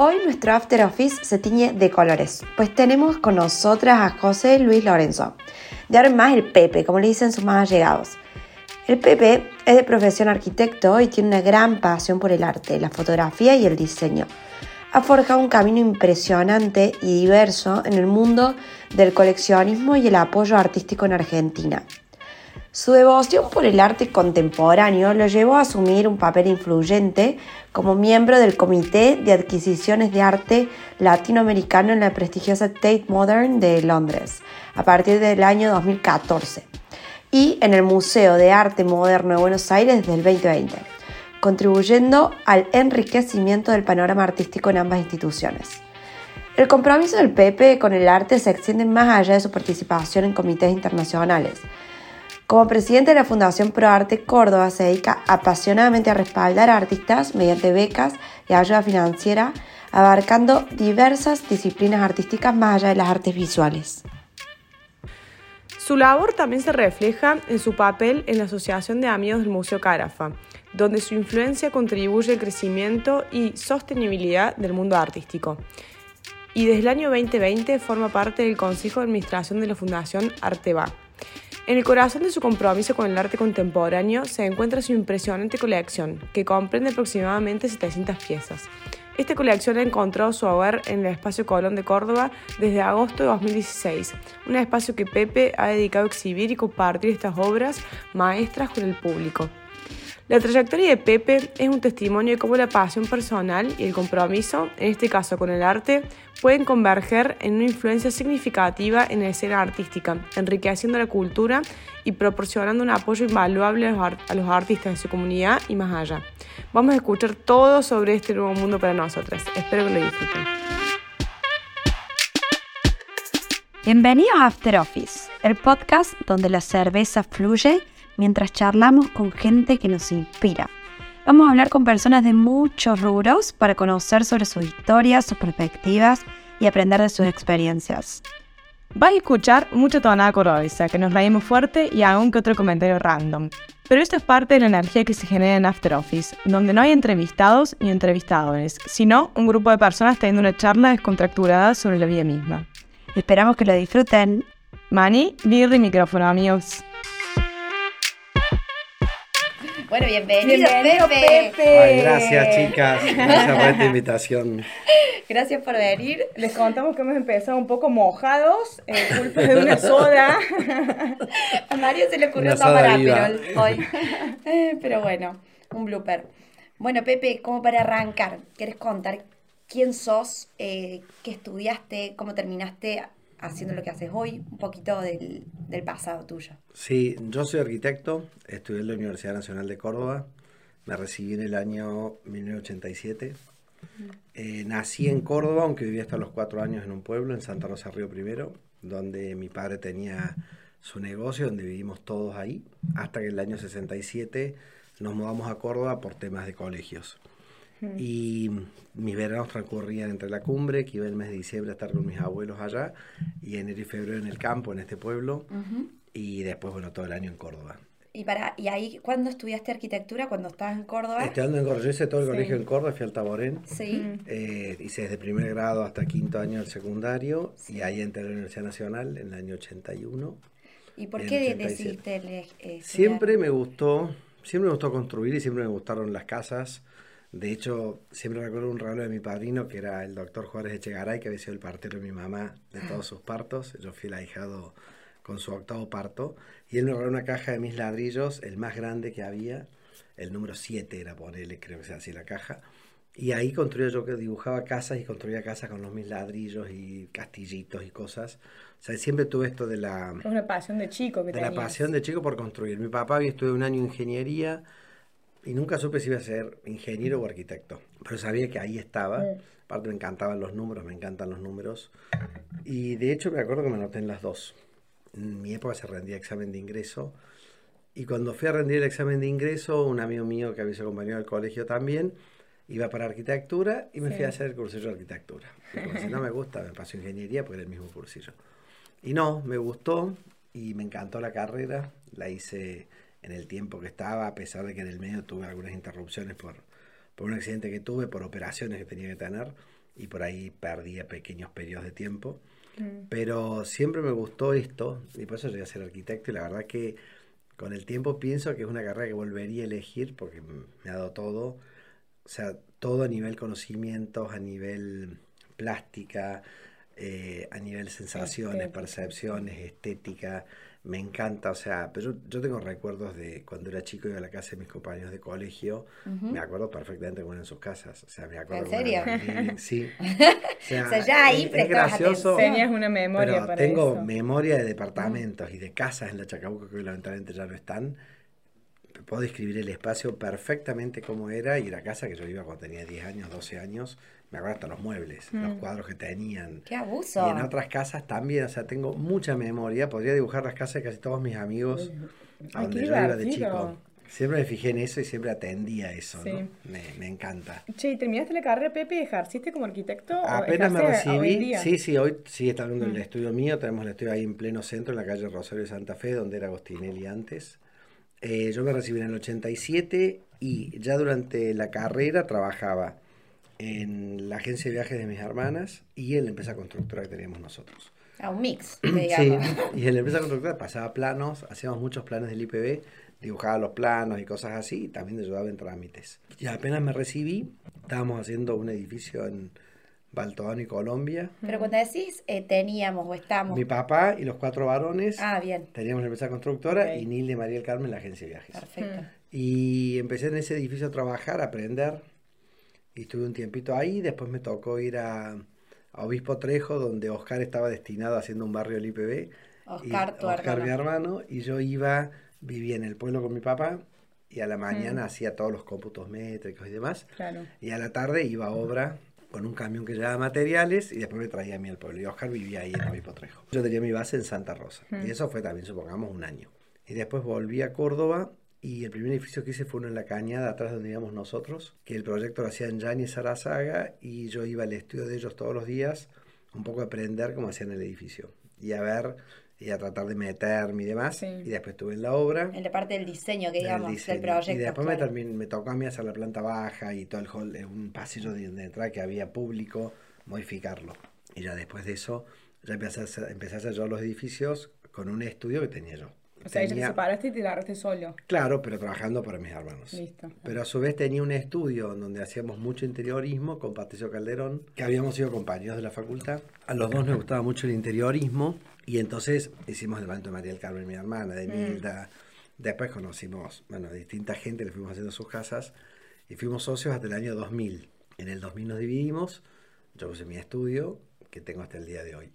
Hoy nuestro After Office se tiñe de colores, pues tenemos con nosotras a José Luis Lorenzo, de ahora más el Pepe, como le dicen sus más allegados. El Pepe es de profesión arquitecto y tiene una gran pasión por el arte, la fotografía y el diseño. Ha forjado un camino impresionante y diverso en el mundo del coleccionismo y el apoyo artístico en Argentina. Su devoción por el arte contemporáneo lo llevó a asumir un papel influyente como miembro del Comité de Adquisiciones de Arte Latinoamericano en la prestigiosa Tate Modern de Londres a partir del año 2014 y en el Museo de Arte Moderno de Buenos Aires desde el 2020, contribuyendo al enriquecimiento del panorama artístico en ambas instituciones. El compromiso del Pepe con el arte se extiende más allá de su participación en comités internacionales, como presidente de la Fundación ProArte Córdoba se dedica apasionadamente a respaldar a artistas mediante becas y ayuda financiera, abarcando diversas disciplinas artísticas más allá de las artes visuales. Su labor también se refleja en su papel en la Asociación de Amigos del Museo Carafa, donde su influencia contribuye al crecimiento y sostenibilidad del mundo artístico. Y desde el año 2020 forma parte del Consejo de Administración de la Fundación Arteba. En el corazón de su compromiso con el arte contemporáneo se encuentra su impresionante colección, que comprende aproximadamente 700 piezas. Esta colección ha encontrado su hogar en el Espacio Colón de Córdoba desde agosto de 2016, un espacio que Pepe ha dedicado a exhibir y compartir estas obras maestras con el público. La trayectoria de Pepe es un testimonio de cómo la pasión personal y el compromiso, en este caso con el arte, pueden converger en una influencia significativa en la escena artística, enriqueciendo la cultura y proporcionando un apoyo invaluable a los, artistas de su comunidad y más allá. Vamos a escuchar todo sobre este nuevo mundo para nosotras. Espero que lo disfruten. Bienvenidos a After Office, el podcast donde la cerveza fluye mientras charlamos con gente que nos inspira. Vamos a hablar con personas de muchos rubros para conocer sobre sus historias, sus perspectivas y aprender de sus experiencias. Vas a escuchar mucha tonada cordobesa, que nos reímos fuerte y aún que otro comentario random. Pero esto es parte de la energía que se genera en After Office, donde no hay entrevistados ni entrevistadores, sino un grupo de personas teniendo una charla descontracturada sobre la vida misma. Esperamos que lo disfruten. Mani, birri y micrófono, amigos. Bueno, bienvenido, Pepe. Ay, gracias, chicas. Gracias por esta invitación. Gracias por venir. Les contamos que hemos empezado un poco mojados, eh, culpa de una soda. A Mario se le ocurrió tomar Aperol hoy. Eh, pero bueno, un blooper. Bueno, Pepe, como para arrancar, ¿quieres contar quién sos, eh, qué estudiaste, cómo terminaste haciendo lo que haces hoy, un poquito del, pasado tuyo. Sí, yo soy arquitecto, estudié en la Universidad Nacional de Córdoba, me recibí en el año 1987. Eh, nací en Córdoba, aunque vivía hasta los cuatro años en un pueblo, en Santa Rosa Río Primero, donde mi padre tenía su negocio, donde vivimos todos ahí, hasta que en el año 67 nos mudamos a Córdoba por temas de colegios. Y mis veranos transcurrían entre la cumbre, que iba el mes de diciembre a estar con mis abuelos allá, y enero y febrero en el campo, en este pueblo, y después, bueno, todo el año en Córdoba. ¿Y, para, y ahí cuándo estudiaste arquitectura? ¿Cuando estabas en Córdoba? Estudiando en Córdoba. Yo hice todo el colegio en Córdoba, fui al Taborén. Sí. Eh, hice desde primer grado hasta quinto año el secundario, y ahí entré a la Universidad Nacional en el año 81. ¿Y por qué decidiste eh, Siempre me gustó, siempre me gustó construir y siempre me gustaron las casas de hecho, siempre recuerdo un regalo de mi padrino, que era el doctor Juárez Echegaray, que había sido el partero de mi mamá de todos sus partos. Yo fui el ahijado con su octavo parto. Y él me regaló una caja de mis ladrillos, el más grande que había. El número 7 era, ponerle, creo que sea así la caja. Y ahí construía yo que dibujaba casas y construía casas con los mis ladrillos y castillitos y cosas. O sea, siempre tuve esto de la... Una pasión de chico que De la pasión de chico por construir. Mi papá había estudiado un año ingeniería y nunca supe si iba a ser ingeniero o arquitecto, pero sabía que ahí estaba. Aparte me encantaban los números, me encantan los números. Y de hecho me acuerdo que me anoté en las dos. En mi época se rendía examen de ingreso. Y cuando fui a rendir el examen de ingreso, un amigo mío que había sido compañero del colegio también, iba para arquitectura y me fui a hacer el cursillo de arquitectura. Y si no me gusta, me pasó ingeniería porque era el mismo cursillo. Y no, me gustó y me encantó la carrera. La hice en el tiempo que estaba, a pesar de que en el medio tuve algunas interrupciones por, por un accidente que tuve, por operaciones que tenía que tener. y por ahí perdía pequeños periodos de tiempo. Pero siempre me gustó esto y por eso llegué a ser arquitecto y la verdad que con el tiempo pienso que es una carrera que volvería a elegir porque me ha dado todo, o sea, todo a nivel conocimientos, a nivel plástica, eh, a nivel sensaciones, percepciones, estética, me encanta, o sea, pero yo, tengo recuerdos de cuando era chico iba a la casa de mis compañeros de colegio, me acuerdo perfectamente cómo eran sus casas, o sea, me acuerdo. ¿En serio? sí. O sea, ya ahí es, gracioso. Tenías una memoria pero tengo memoria de departamentos y de casas en la Chacabuco que lamentablemente ya no están. Puedo describir el espacio perfectamente como era y la casa que yo iba cuando tenía 10 años, 12 años, me acuerdo hasta los muebles, los mm. cuadros que tenían. ¡Qué abuso! Y en otras casas también, o sea, tengo mucha memoria, podría dibujar las casas de casi todos mis amigos a donde yo iba de chico. Siempre me fijé en eso y siempre atendía eso, ¿no? Me, encanta. Che, ¿y terminaste la carrera, Pepe? ¿Ejerciste como arquitecto? Apenas me recibí, sí, sí, hoy sí está viendo el mm. estudio mío, tenemos el estudio ahí en pleno centro, en la calle Rosario de Santa Fe, donde era Agostinelli antes. Eh, yo me recibí en el 87 y ya durante la carrera trabajaba en la agencia de viajes de mis hermanas y en la empresa constructora que teníamos nosotros. A un mix, Sí, y en la empresa constructora pasaba planos, hacíamos muchos planes del IPB, dibujaba los planos y cosas así, y también ayudaba en trámites. Y apenas me recibí, estábamos haciendo un edificio en Baltoano y Colombia. Pero cuando decís eh, teníamos o estamos. Mi papá y los cuatro varones. Ah, bien. Teníamos la empresa constructora y Nil de María del Carmen la agencia de viajes. Perfecto. Y empecé en ese edificio a trabajar, a aprender y estuve un tiempito ahí. Después me tocó ir a, Obispo Trejo, donde Oscar estaba destinado haciendo un barrio del IPB. Oscar, tu Oscar, mi hermano. Y yo iba, vivía en el pueblo con mi papá y a la mañana mm. hacía todos los cómputos métricos y demás. Y a la tarde iba a obra con un camión que llevaba materiales y después me traía a mí al pueblo. Y Oscar vivía ahí en Obispo Trejo. Yo tenía mi base en Santa Rosa. Mm. Y eso fue también, supongamos, un año. Y después volví a Córdoba y el primer edificio que hice fue uno en la cañada, atrás donde íbamos nosotros, que el proyecto lo hacían Gianni y Sarazaga, y yo iba al estudio de ellos todos los días, un poco a aprender cómo hacían el edificio, y a ver, y a tratar de meterme y demás, y después estuve en la obra. En la parte del diseño, que digamos, del, proyecto. Y después me, me, tocó a mí hacer la planta baja y todo el hall, eh, un pasillo de, entrada que había público, modificarlo. Y ya después de eso, ya empecé a empecé a hacer yo los edificios con un estudio que tenía yo. O sea, ella te separaste y te largaste solo. Claro, pero trabajando para mis hermanos. Listo. Pero a su vez tenía un estudio donde hacíamos mucho interiorismo con Patricio Calderón, que habíamos sido compañeros de la facultad. A los dos nos gustaba mucho el interiorismo y entonces hicimos el banco de María del Carmen, mi hermana, de mm. Milda. Después conocimos, bueno, distinta gente, le fuimos haciendo sus casas y fuimos socios hasta el año 2000. En el 2000 nos dividimos, yo puse mi estudio, que tengo hasta el día de hoy.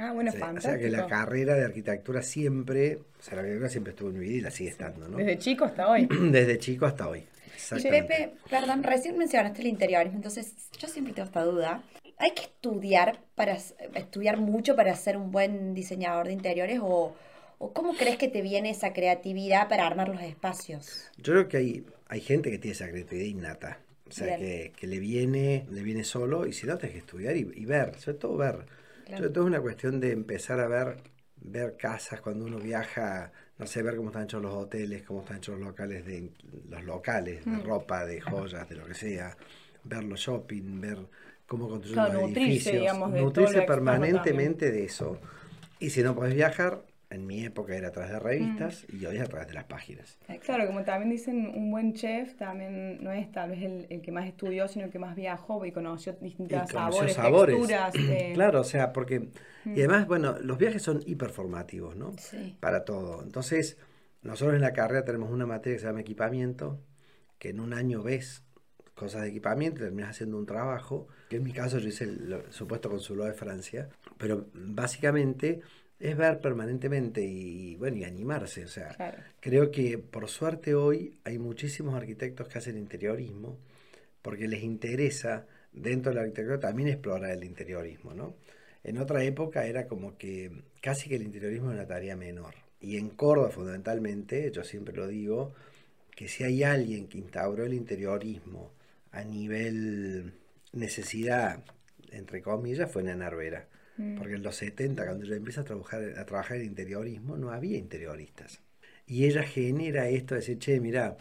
Ah, bueno, fantástico. O sea que la carrera de arquitectura siempre, o sea, la arquitectura siempre estuvo en mi vida y la sigue estando, ¿no? Desde chico hasta hoy. Desde chico hasta hoy. Pepe, perdón, recién mencionaste el interiorismo, entonces yo siempre tengo esta duda. ¿Hay que estudiar para estudiar mucho para ser un buen diseñador de interiores o, o cómo crees que te viene esa creatividad para armar los espacios? Yo creo que hay, hay gente que tiene esa creatividad innata. O sea, que, que, le viene, le viene solo y si no, tienes que estudiar y, y ver, sobre todo ver. Sobre todo es una cuestión de empezar a ver, ver casas cuando uno viaja, no sé, ver cómo están hechos los hoteles, cómo están hechos los locales de los locales, de mm. ropa, de joyas, de lo que sea, ver los shopping, ver cómo construyen los edificios, nutrirse permanentemente de eso. Y si no puedes viajar, en mi época era a través de revistas y hoy es a través de las páginas. Claro, como también dicen, un buen chef también no es tal vez el, el que más estudió, sino el que más viajó y conoció distintas sabores, texturas. Claro, o sea, porque... Y además, bueno, los viajes son hiperformativos, ¿no? Sí. Para todo. Entonces, nosotros en la carrera tenemos una materia que se llama equipamiento, que en un año ves cosas de equipamiento y terminas haciendo un trabajo, que en mi caso yo hice el supuesto consulado de Francia, pero básicamente es ver permanentemente y bueno y animarse o sea creo que por suerte hoy hay muchísimos arquitectos que hacen interiorismo porque les interesa dentro de la arquitectura también explorar el interiorismo no en otra época era como que casi que el interiorismo era una tarea menor. Y en Córdoba fundamentalmente yo siempre lo digo que si hay alguien que instauró el interiorismo a nivel necesidad entre comillas fue Nena Arbera Mm. Porque en los 70, cuando ella empieza a trabajar, a trabajar en interiorismo, no había interioristas. Y ella genera esto de decir, che, mira,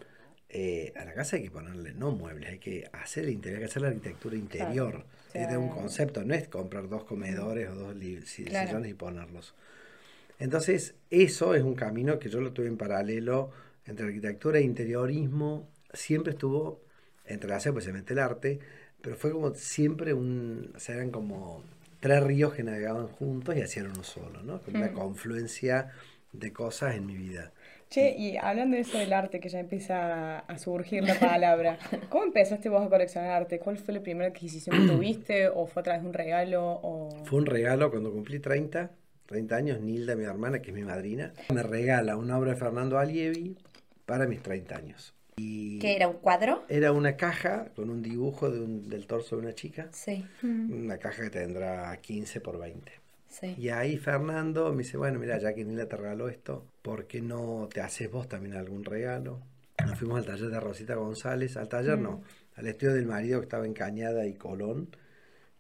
eh, a la casa hay que ponerle no muebles, hay que hacer el interior, hay que hacer la arquitectura interior. Es un concepto, no es comprar dos comedores o dos sillones y ponerlos. Entonces, eso es un camino que yo lo tuve en paralelo entre arquitectura e interiorismo. Siempre estuvo entrelazado, pues se mete el arte, pero fue como siempre un. O sea, eran como tres ríos que navegaban juntos y hacían uno solo, ¿no? Como una mm. confluencia de cosas en mi vida. Che, y hablando de eso del arte, que ya empieza a surgir la palabra, ¿cómo empezaste vos a coleccionar arte? ¿Cuál fue la primera adquisición que tuviste? ¿O fue a través de un regalo? O... Fue un regalo cuando cumplí 30, 30 años. Nilda, mi hermana, que es mi madrina, me regala una obra de Fernando Allievi para mis 30 años. Y ¿Qué era? ¿Un cuadro? Era una caja con un dibujo del torso de una chica. Sí. Una caja que tendrá 15 por 20. Y ahí Fernando me dice, bueno, mira, ya que Nila te regaló esto, ¿por qué no te haces vos también algún regalo? Nos fuimos al taller de Rosita González, al taller no, mm. al estudio del marido que estaba en Cañada y Colón.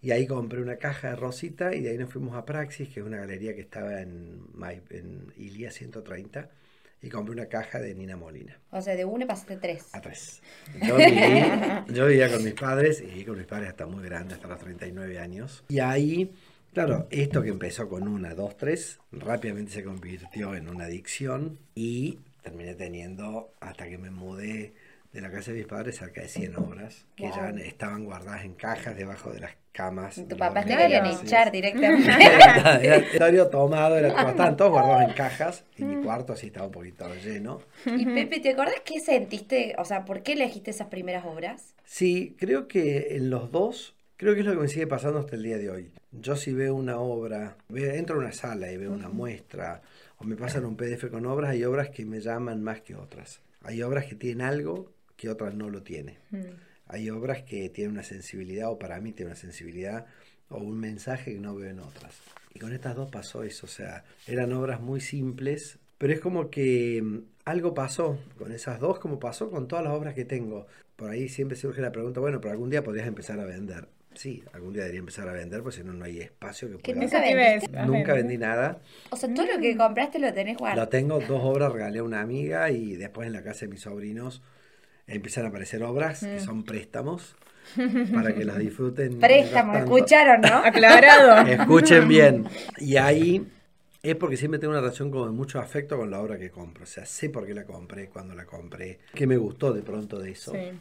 Y ahí compré una caja de Rosita y de ahí nos fuimos a Praxis, que es una galería que estaba en, en Ilia 130 y compré una caja de Nina Molina. O sea, de una pasaste tres. A tres. Yo, viví, yo vivía con mis padres y viví con mis padres hasta muy grande, hasta los 39 años. Y ahí Claro, esto que empezó con una, dos, tres, rápidamente se convirtió en una adicción y terminé teniendo, hasta que me mudé de la casa de mis padres, cerca de 100 obras que ya estaban guardadas en cajas debajo de las camas. Tu papá te querían echar directamente. era, tomado, era, estaban todos guardados en cajas y mi cuarto así estaba un poquito lleno. Y Pepe, ¿te acuerdas qué sentiste? O sea, ¿por qué elegiste esas primeras obras? Sí, creo que en los dos Creo que es lo que me sigue pasando hasta el día de hoy. Yo si veo una obra, entro a una sala y veo una muestra, o me pasan un PDF con obras, hay obras que me llaman más que otras. Hay obras que tienen algo que otras no lo tienen. Hay obras que tienen una sensibilidad, o para mí tienen una sensibilidad, o un mensaje que no veo en otras. Y con estas dos pasó eso, o sea, eran obras muy simples, pero es como que mm, algo pasó con esas dos, como pasó con todas las obras que tengo. Por ahí siempre surge la pregunta, bueno, pero algún día podrías empezar a vender. Sí, algún día debería empezar a vender, porque si no, no hay espacio que pueda... nunca vendiste? Nunca vendí nada. O sea, todo lo que compraste lo tenés guardado. Lo tengo, dos obras regalé a una amiga y después en la casa de mis sobrinos empiezan a aparecer obras que son préstamos para que las disfruten. Préstamos, escucharon, ¿no? Aclarado. Escuchen bien. Y ahí es porque siempre tengo una relación con mucho afecto con la obra que compro. O sea, sé por qué la compré, cuando la compré, qué me gustó de pronto de eso. Sí.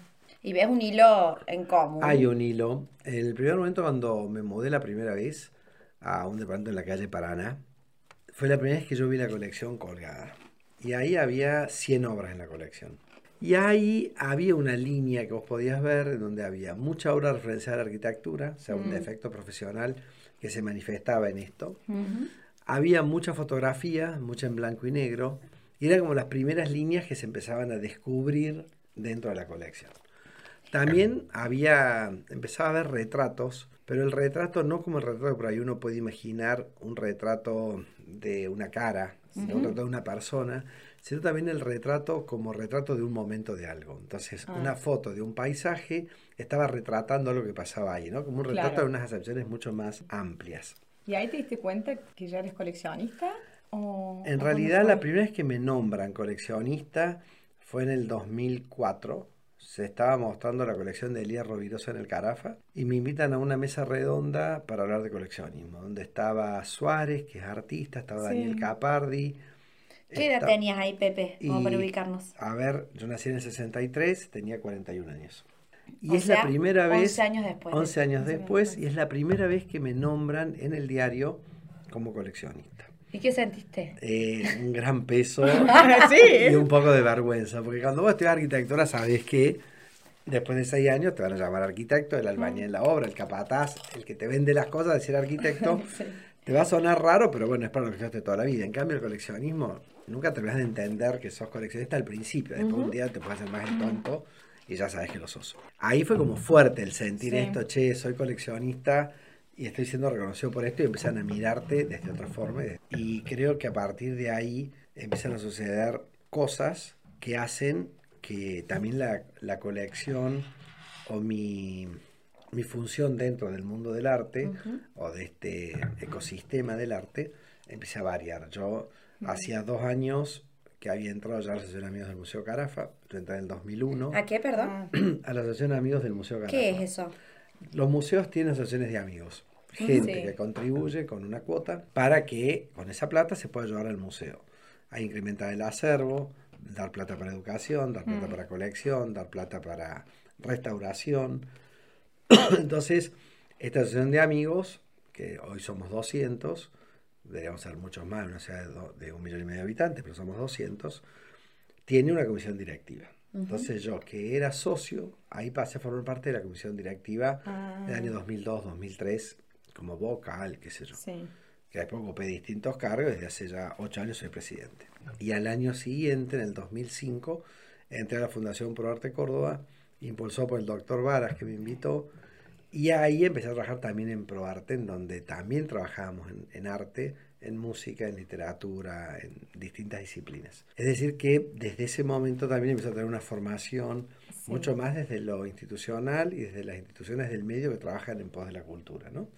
Y ves un hilo en común. Hay un hilo. En el primer momento cuando me mudé la primera vez a un departamento en la calle Paraná, fue la primera vez que yo vi la colección colgada. Y ahí había 100 obras en la colección. Y ahí había una línea que vos podías ver donde había mucha obra referenciada a la arquitectura, o sea, un mm. defecto profesional que se manifestaba en esto. Había mucha fotografía, mucha en blanco y negro, y eran como las primeras líneas que se empezaban a descubrir dentro de la colección. También había, empezaba a haber retratos, pero el retrato no como el retrato por ahí uno puede imaginar un retrato de una cara, un retrato de una persona, sino también el retrato como retrato de un momento de algo. Entonces, ah. una foto de un paisaje estaba retratando lo que pasaba ahí, ¿no? Como un retrato de unas acepciones mucho más amplias. ¿Y ahí te diste cuenta que ya eres coleccionista? en realidad, la primera vez que me nombran coleccionista fue en el 2004 se estaba mostrando la colección de Elías Rovirosa en el Carafa y me invitan a una mesa redonda para hablar de coleccionismo, donde estaba Suárez, que es artista, estaba Daniel Capardi. ¿Qué edad tenías ahí, Pepe? Como para ubicarnos. A ver, yo nací en el 63, tenía 41 años. Y es la primera vez. 11 años después. 11 años después, y es la primera vez que me nombran en el diario como coleccionista. ¿Y qué sentiste? Eh, un gran peso ah, y un poco de vergüenza, porque cuando vos estudias arquitectura sabes que después de seis años te van a llamar arquitecto, el albañil en la obra, el capataz, el que te vende las cosas, decir arquitecto. Te va a sonar raro, pero bueno, es para lo que estudiaste toda la vida. En cambio, el coleccionismo, nunca te vas a entender que sos coleccionista al principio. Después un día te puedes hacer más el tonto y ya sabes que lo sos. Ahí fue como fuerte el sentir esto, che, soy coleccionista y estoy siendo reconocido por esto y empiezan a mirarte desde otra forma. Y creo que a partir de ahí empiezan a suceder cosas que hacen que también la, colección o mi, función dentro del mundo del arte o de este ecosistema del arte empiece a variar. Yo hacía dos años que había entrado ya a la Asociación de Amigos del Museo Carafa. Yo entré en el 2001. ¿A qué, perdón? A la Asociación de Amigos del Museo Carafa. ¿Qué es eso? Los museos tienen asociaciones de amigos. Gente Sí. que contribuye con una cuota para que con esa plata se pueda llevar al museo. A incrementar el acervo, dar plata para educación, dar plata para colección, dar plata para restauración. Entonces, esta asociación de amigos, que hoy somos 200, deberíamos ser muchos más, una ciudad de, do- de un millón y medio de habitantes, pero somos 200, tiene una comisión directiva. Entonces yo, que era socio, ahí pasé a formar parte de la comisión directiva Ah. del año 2002-2003, como vocal, qué sé yo. Sí. Que después ocupé distintos cargos, desde hace ya ocho años soy presidente. Y al año siguiente, en el 2005, entré a la Fundación Pro Arte Córdoba, impulsó por el doctor Varas, que me invitó, y ahí empecé a trabajar también en ProArte, en donde también trabajábamos en, en arte, en música, en literatura, en distintas disciplinas. Es decir, que desde ese momento también empecé a tener una formación Sí. mucho más desde lo institucional y desde las instituciones del medio que trabajan en pos de la cultura, ¿no?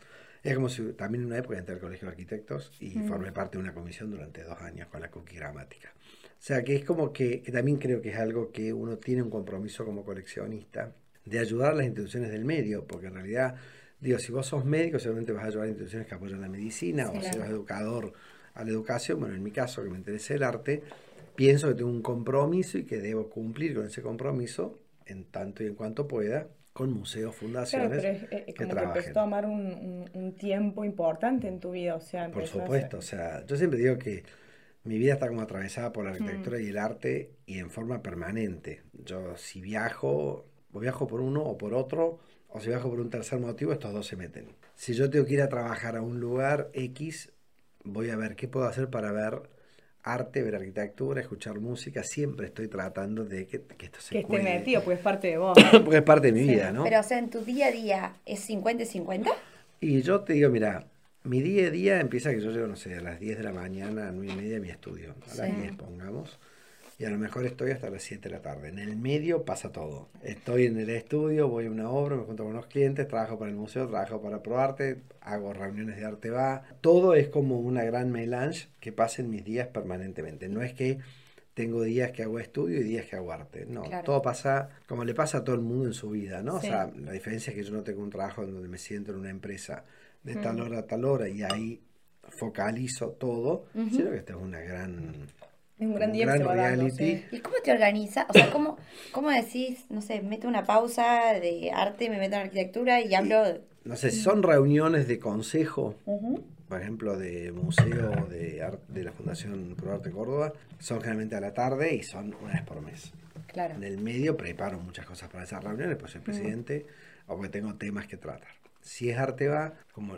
Es como si también en una época entré al Colegio de Arquitectos y formé parte de una comisión durante dos años con la Cookie Gramática. O sea, que es como que, que también creo que es algo que uno tiene un compromiso como coleccionista de ayudar a las instituciones del medio, porque en realidad, digo, si vos sos médico, seguramente vas a ayudar a instituciones que apoyan la medicina, o si claro. sos educador a la educación, bueno, en mi caso, que me interesa el arte, pienso que tengo un compromiso y que debo cumplir con ese compromiso en tanto y en cuanto pueda con museos, Claro, fundaciones pero es, es que como que trabajen. empezó a tomar un, un- un tiempo importante en tu vida, o sea, Por a supuesto, o sea, yo siempre digo que mi vida está como atravesada por la Mm. arquitectura y el arte y en forma permanente. Yo si viajo, o viajo por uno o por otro, o si viajo por un tercer motivo, estos dos se meten. Si yo tengo que ir a trabajar a un lugar X, voy a ver qué puedo hacer para ver arte, ver arquitectura, escuchar música. Siempre estoy tratando de que, que esto se que esté metido, pues es parte de vos. Porque es parte de mi vida, ¿no? Pero, o sea, en tu día a día, ¿es 50 y 50? Y yo te digo, mira, mi día a día empieza que yo llego, no sé, a las 10 de la mañana, a 9 y media a mi estudio. A las 10 pongamos. Y a lo mejor estoy hasta las 7 de la tarde. En el medio pasa todo. Estoy en el estudio, voy a una obra, me junto con unos clientes, trabajo para el museo, trabajo para ProArte, hago reuniones de arte va. Todo es como una gran melange que pasa en mis días permanentemente. No es que tengo días que hago estudio y días que hago arte. No, Claro. todo pasa como le pasa a todo el mundo en su vida, ¿no? Sí. O sea, la diferencia es que yo no tengo un trabajo en donde me siento en una empresa de tal hora a tal hora y ahí focalizo todo, sino que esto es una gran, Es un gran un día que gran se va dando, sí. ¿Y cómo te organizas? O sea, ¿cómo, ¿cómo decís, no sé, meto una pausa de arte, me meto en arquitectura y hablo... No sé, son reuniones de consejo, Ujú. por ejemplo, de museo de, ar- de la Fundación Pro Arte Córdoba, son generalmente a la tarde y son una vez por mes. Claro. En el medio preparo muchas cosas para esas reuniones, pues soy presidente o porque tengo temas que tratar. Si es arte va, como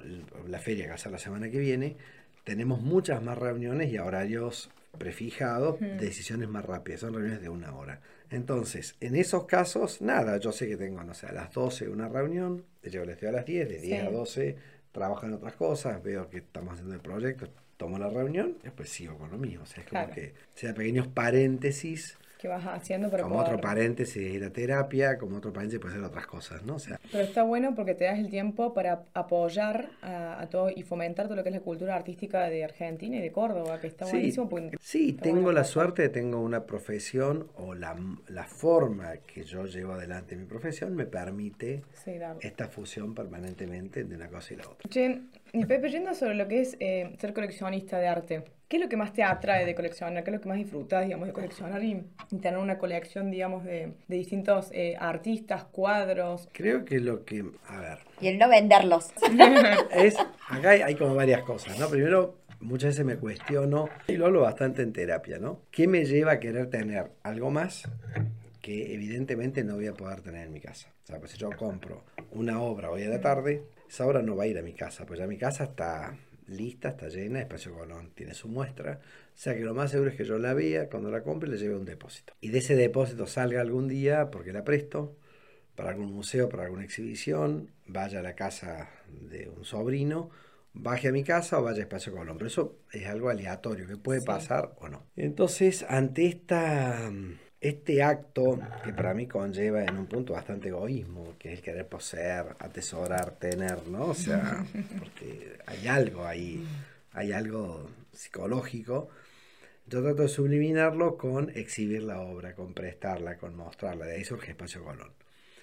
la feria que va a ser la semana que viene, tenemos muchas más reuniones y a horarios prefijados, decisiones más rápidas, son reuniones de una hora. Entonces, en esos casos, nada, yo sé que tengo, no sé, a las 12 una reunión, llego al estudio a las 10, de 10 a Sí. 12 trabajo en otras cosas, veo que estamos haciendo el proyecto, tomo la reunión, después sigo con lo mío. O sea, es como Claro. que sea pequeños paréntesis que vas haciendo para como poder... otro paréntesis ir a terapia, como otro paréntesis puede ser otras cosas, ¿no? O sea, Pero está bueno porque te das el tiempo para apoyar a, a todo y fomentar todo lo que es la cultura artística de Argentina y de Córdoba, que está sí, buenísimo. porque- sí, está tengo bueno la suerte de tengo una profesión o la, la forma que yo llevo adelante mi profesión me permite Sí, esta fusión permanentemente de una cosa y la otra. Che, y Pepe, yendo sobre lo que es eh, ser coleccionista de arte, ¿qué es lo que más te atrae de coleccionar? ¿Qué es lo que más disfrutas, digamos, de coleccionar y, y tener una colección, digamos, de, de distintos eh, artistas, cuadros? Creo que lo que, a ver, Y el no venderlos. es, acá hay, hay como varias cosas, ¿no? Primero, muchas veces me cuestiono, y lo hablo bastante en terapia, ¿no? ¿Qué me lleva a querer tener algo más que evidentemente no voy a poder tener en mi casa? O sea, pues si yo compro una obra hoy a la tarde, esa obra no va a ir a mi casa, pues ya mi casa está lista, está llena, Espacio Colón tiene su muestra, o sea que lo más seguro es que yo la vea, cuando la compre le lleve a un depósito. Y de ese depósito salga algún día, porque la presto, para algún museo, para alguna exhibición, vaya a la casa de un sobrino, baje a mi casa o vaya a Espacio Colón. Pero eso es algo aleatorio, que puede Sí. pasar o no. Entonces, ante esta, este acto que para mí conlleva en un punto bastante egoísmo, que es el querer poseer, atesorar, tener, ¿no? O sea, porque hay algo ahí, hay algo psicológico Yo trato de subliminarlo con exhibir la obra, con prestarla, con mostrarla. De ahí surge Espacio Colón.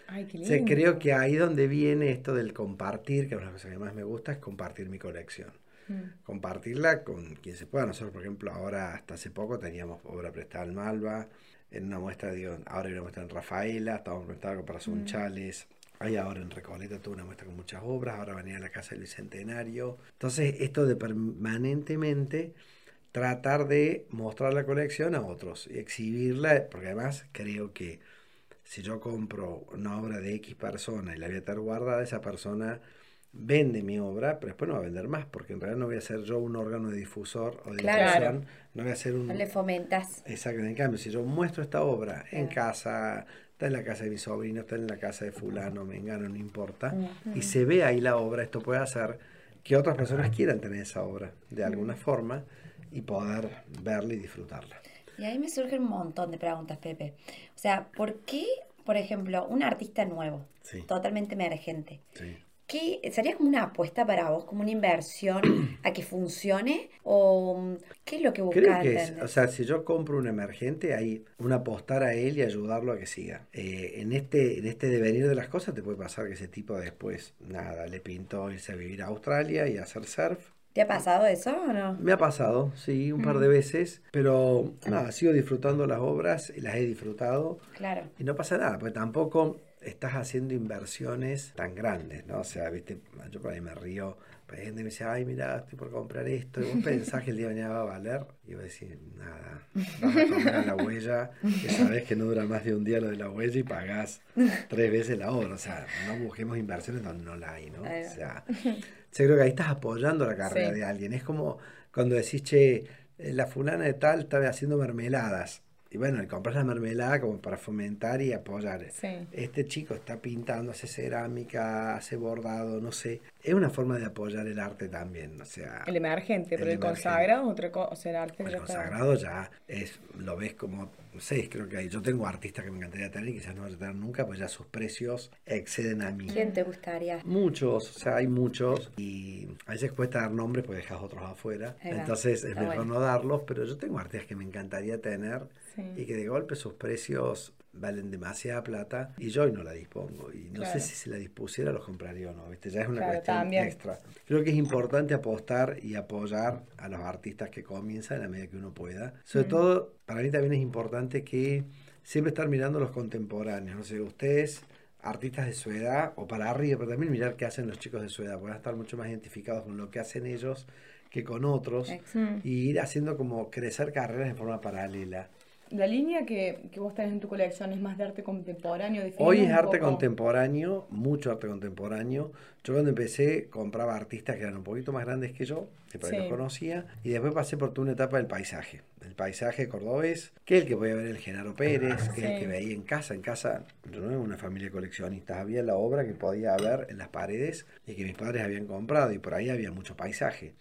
Ay, qué O lindo. sea, creo que ahí donde viene esto del compartir, que es una cosa que más me gusta, es compartir mi colección. Mm. Compartirla con quien se pueda. Nosotros, por ejemplo, ahora hasta hace poco teníamos obra prestada en Malva, en una muestra, digo, ahora hay una muestra en Rafaela, estábamos prestada para Sunchales. Hay ahora en Recoleta toda una muestra con muchas obras, ahora venía a la Casa del Bicentenario. Entonces, esto de permanentemente tratar de mostrar la colección a otros y exhibirla, porque además creo que si yo compro una obra de X persona y la voy a tener guardada, esa persona vende mi obra, pero después no va a vender más, porque en realidad no voy a ser yo un órgano de difusor o de Claro. difusión, no voy a ser un... No le fomentas. Exacto, en cambio, si yo muestro esta obra en casa, está en la casa de mi sobrino, está en la casa de fulano, mengano, no importa, y se ve ahí la obra, esto puede hacer que otras personas quieran tener esa obra de alguna forma y poder verla y disfrutarla. Y ahí me surgen un montón de preguntas, Pepe. O sea, ¿por qué, por ejemplo, un artista nuevo, Sí. totalmente emergente, Sí. ¿Qué, ¿sería como una apuesta para vos, como una inversión a que funcione? ¿O mm, qué es lo que buscas? Creo que es, o sea, si yo compro un emergente, hay un apostar a él y ayudarlo a que siga. Eh, en este, en este devenir de las cosas te puede pasar que ese tipo después, nada, le pintó irse a vivir a Australia y a hacer surf. ¿Te ha pasado eso o no? Me ha pasado, sí, un par de veces, pero nada, sigo disfrutando las obras y las he disfrutado Claro. y no pasa nada, porque tampoco estás haciendo inversiones tan grandes, ¿no? O sea, viste, yo por ahí me río, hay gente que me dice, ay, mira, estoy por comprar esto, y vos pensás que el día de mañana va a valer, y vos decís, nada, vas a comer a la huella, que sabés que no dura más de un día lo de la huella y pagás tres veces la obra, o sea, no busquemos inversiones donde no la hay, ¿no? O sea, yo creo que ahí estás apoyando la carrera Sí. de alguien, es como cuando decís, che, eh, la fulana de tal estaba haciendo mermeladas, y bueno, le compras la mermelada como para fomentar y apoyar. Sí. Este chico está pintando, hace cerámica, hace bordado, no sé. Es una forma de apoyar el arte también, o sea, El emergente, El pero el, emergente. consagrado es otra cosa. O sea, el arte el ya está- consagrado ya es, lo ves como, no sé, creo que hay- yo tengo artistas que me encantaría tener y quizás no vaya a tener nunca, pues ya sus precios exceden a mí. ¿Quién te gustaría? Muchos, o sea, hay muchos y a veces cuesta dar nombres porque dejas otros afuera. Ahí va. Entonces es Está mejor bueno. no darlos, pero yo tengo artistas que me encantaría tener Sí. y que de golpe sus precios valen demasiada plata y yo hoy no la dispongo. Y no Claro. sé si se la dispusiera los compraría o no, ¿viste? Ya es una Claro, cuestión también. extra. Creo que es importante apostar y apoyar a los artistas que comienzan en la medida que uno pueda. Sobre Mm. todo, para mí también es importante que siempre estar mirando los contemporáneos. No sé, ustedes artistas de su edad o para arriba, pero también mirar qué hacen los chicos de su edad, van a estar mucho más identificados con lo que hacen ellos que con otros Ex- Mm. y ir haciendo como crecer carreras en forma paralela. La línea que, que vos tenés en tu colección es más de arte contemporáneo. Hoy es arte poco. contemporáneo, mucho arte contemporáneo. Yo cuando empecé compraba artistas que eran un poquito más grandes que yo, que por ahí Sí. los conocía, y después pasé por toda una etapa del paisaje, del paisaje cordobés, que es el que podía ver el Genaro Pérez, que es el que veía en casa, en casa, yo no era una familia de coleccionistas, había la obra que podía ver en las paredes y que mis padres habían comprado, y por ahí había mucho paisaje.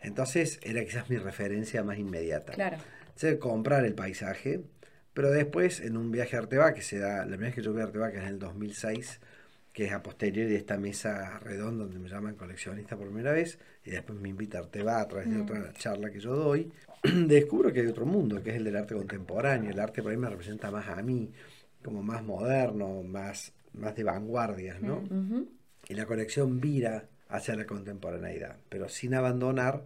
Entonces era quizás mi referencia más inmediata. Claro. Entonces, comprar el paisaje, pero después en un viaje a Arteba, que se da, la primera vez que yo vi a Arteba, que es en el 2006, que es a posteriori de esta mesa redonda donde me llaman coleccionista por primera vez, y después me invita a Arteba a través de otra charla que yo doy, descubro que hay otro mundo, que es el del arte contemporáneo. El arte por ahí me representa más a mí, como más moderno, más, más de vanguardias, ¿no? Y la colección vira hacia la contemporaneidad, pero sin abandonar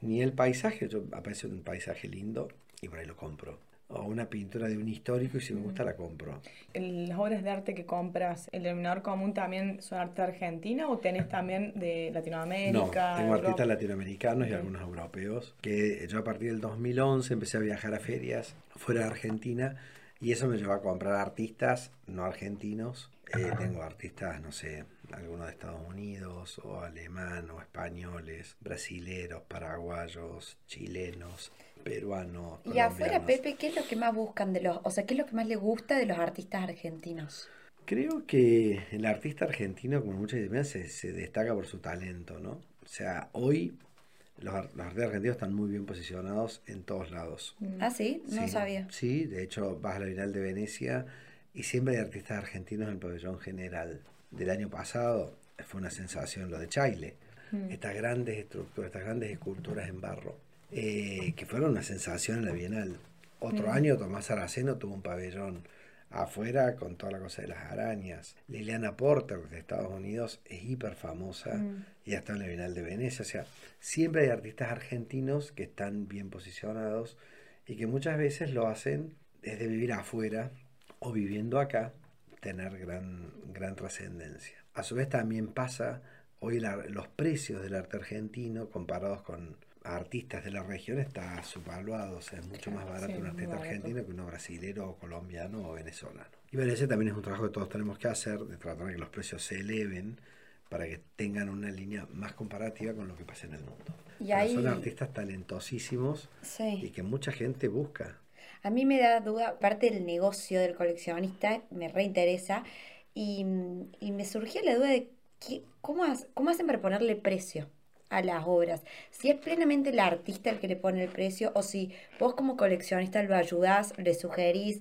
ni el paisaje. Yo aparece un paisaje lindo y por ahí lo compro. O una pintura de un histórico y si me gusta la compro. Las obras de arte que compras, ¿el denominador común también son arte argentina o tenés también de Latinoamérica? No, tengo Europa? artistas latinoamericanos y algunos europeos, que yo a partir del 2011 empecé a viajar a ferias fuera de Argentina y eso me llevó a comprar artistas no argentinos. Eh, tengo artistas, no sé, algunos de Estados Unidos o alemán o españoles, brasileros, paraguayos, chilenos, peruanos. Y afuera. Pepe, ¿qué es lo que más buscan de los, o sea, qué es lo que más le gusta de los artistas argentinos? Creo que el artista argentino, como muchas veces, se, se destaca por su talento, ¿no? O sea, hoy los, los artistas argentinos están muy bien posicionados en todos lados. Ah, sí, no Sí, sabía. Sí, de hecho vas a la Bienal de Venecia y siempre hay artistas argentinos en el pabellón general. Del año pasado fue una sensación lo de Chaile. Estas grandes estructuras, estas grandes esculturas en barro. eh, que fueron una sensación en la Bienal. Otro año Tomás Araceno tuvo un pabellón afuera con toda la cosa de las arañas. Liliana Porter de Estados Unidos es hiper famosa Mm. y está en la Bienal de Venecia. O sea, siempre hay artistas argentinos que están bien posicionados y que muchas veces lo hacen desde vivir afuera o viviendo acá, tener gran, gran trascendencia. A su vez también pasa hoy la- los precios del arte argentino comparados con artistas de la región está subvaluado, o sea, es mucho más barato sí, un artista argentino que uno brasilero o colombiano o venezolano. Y bueno, ese también es un trabajo que todos tenemos que hacer, de tratar de que los precios se eleven para que tengan una línea más comparativa con lo que pasa en el mundo. Y ahí- Son artistas talentosísimos y Sí. que mucha gente busca. A mí me da duda, parte del negocio del coleccionista me reinteresa y, y me surgió la duda de qué- cómo, cómo hacen para ponerle precio a las obras. Si es plenamente el artista el que le pone el precio o si vos como coleccionista lo ayudás, le sugerís.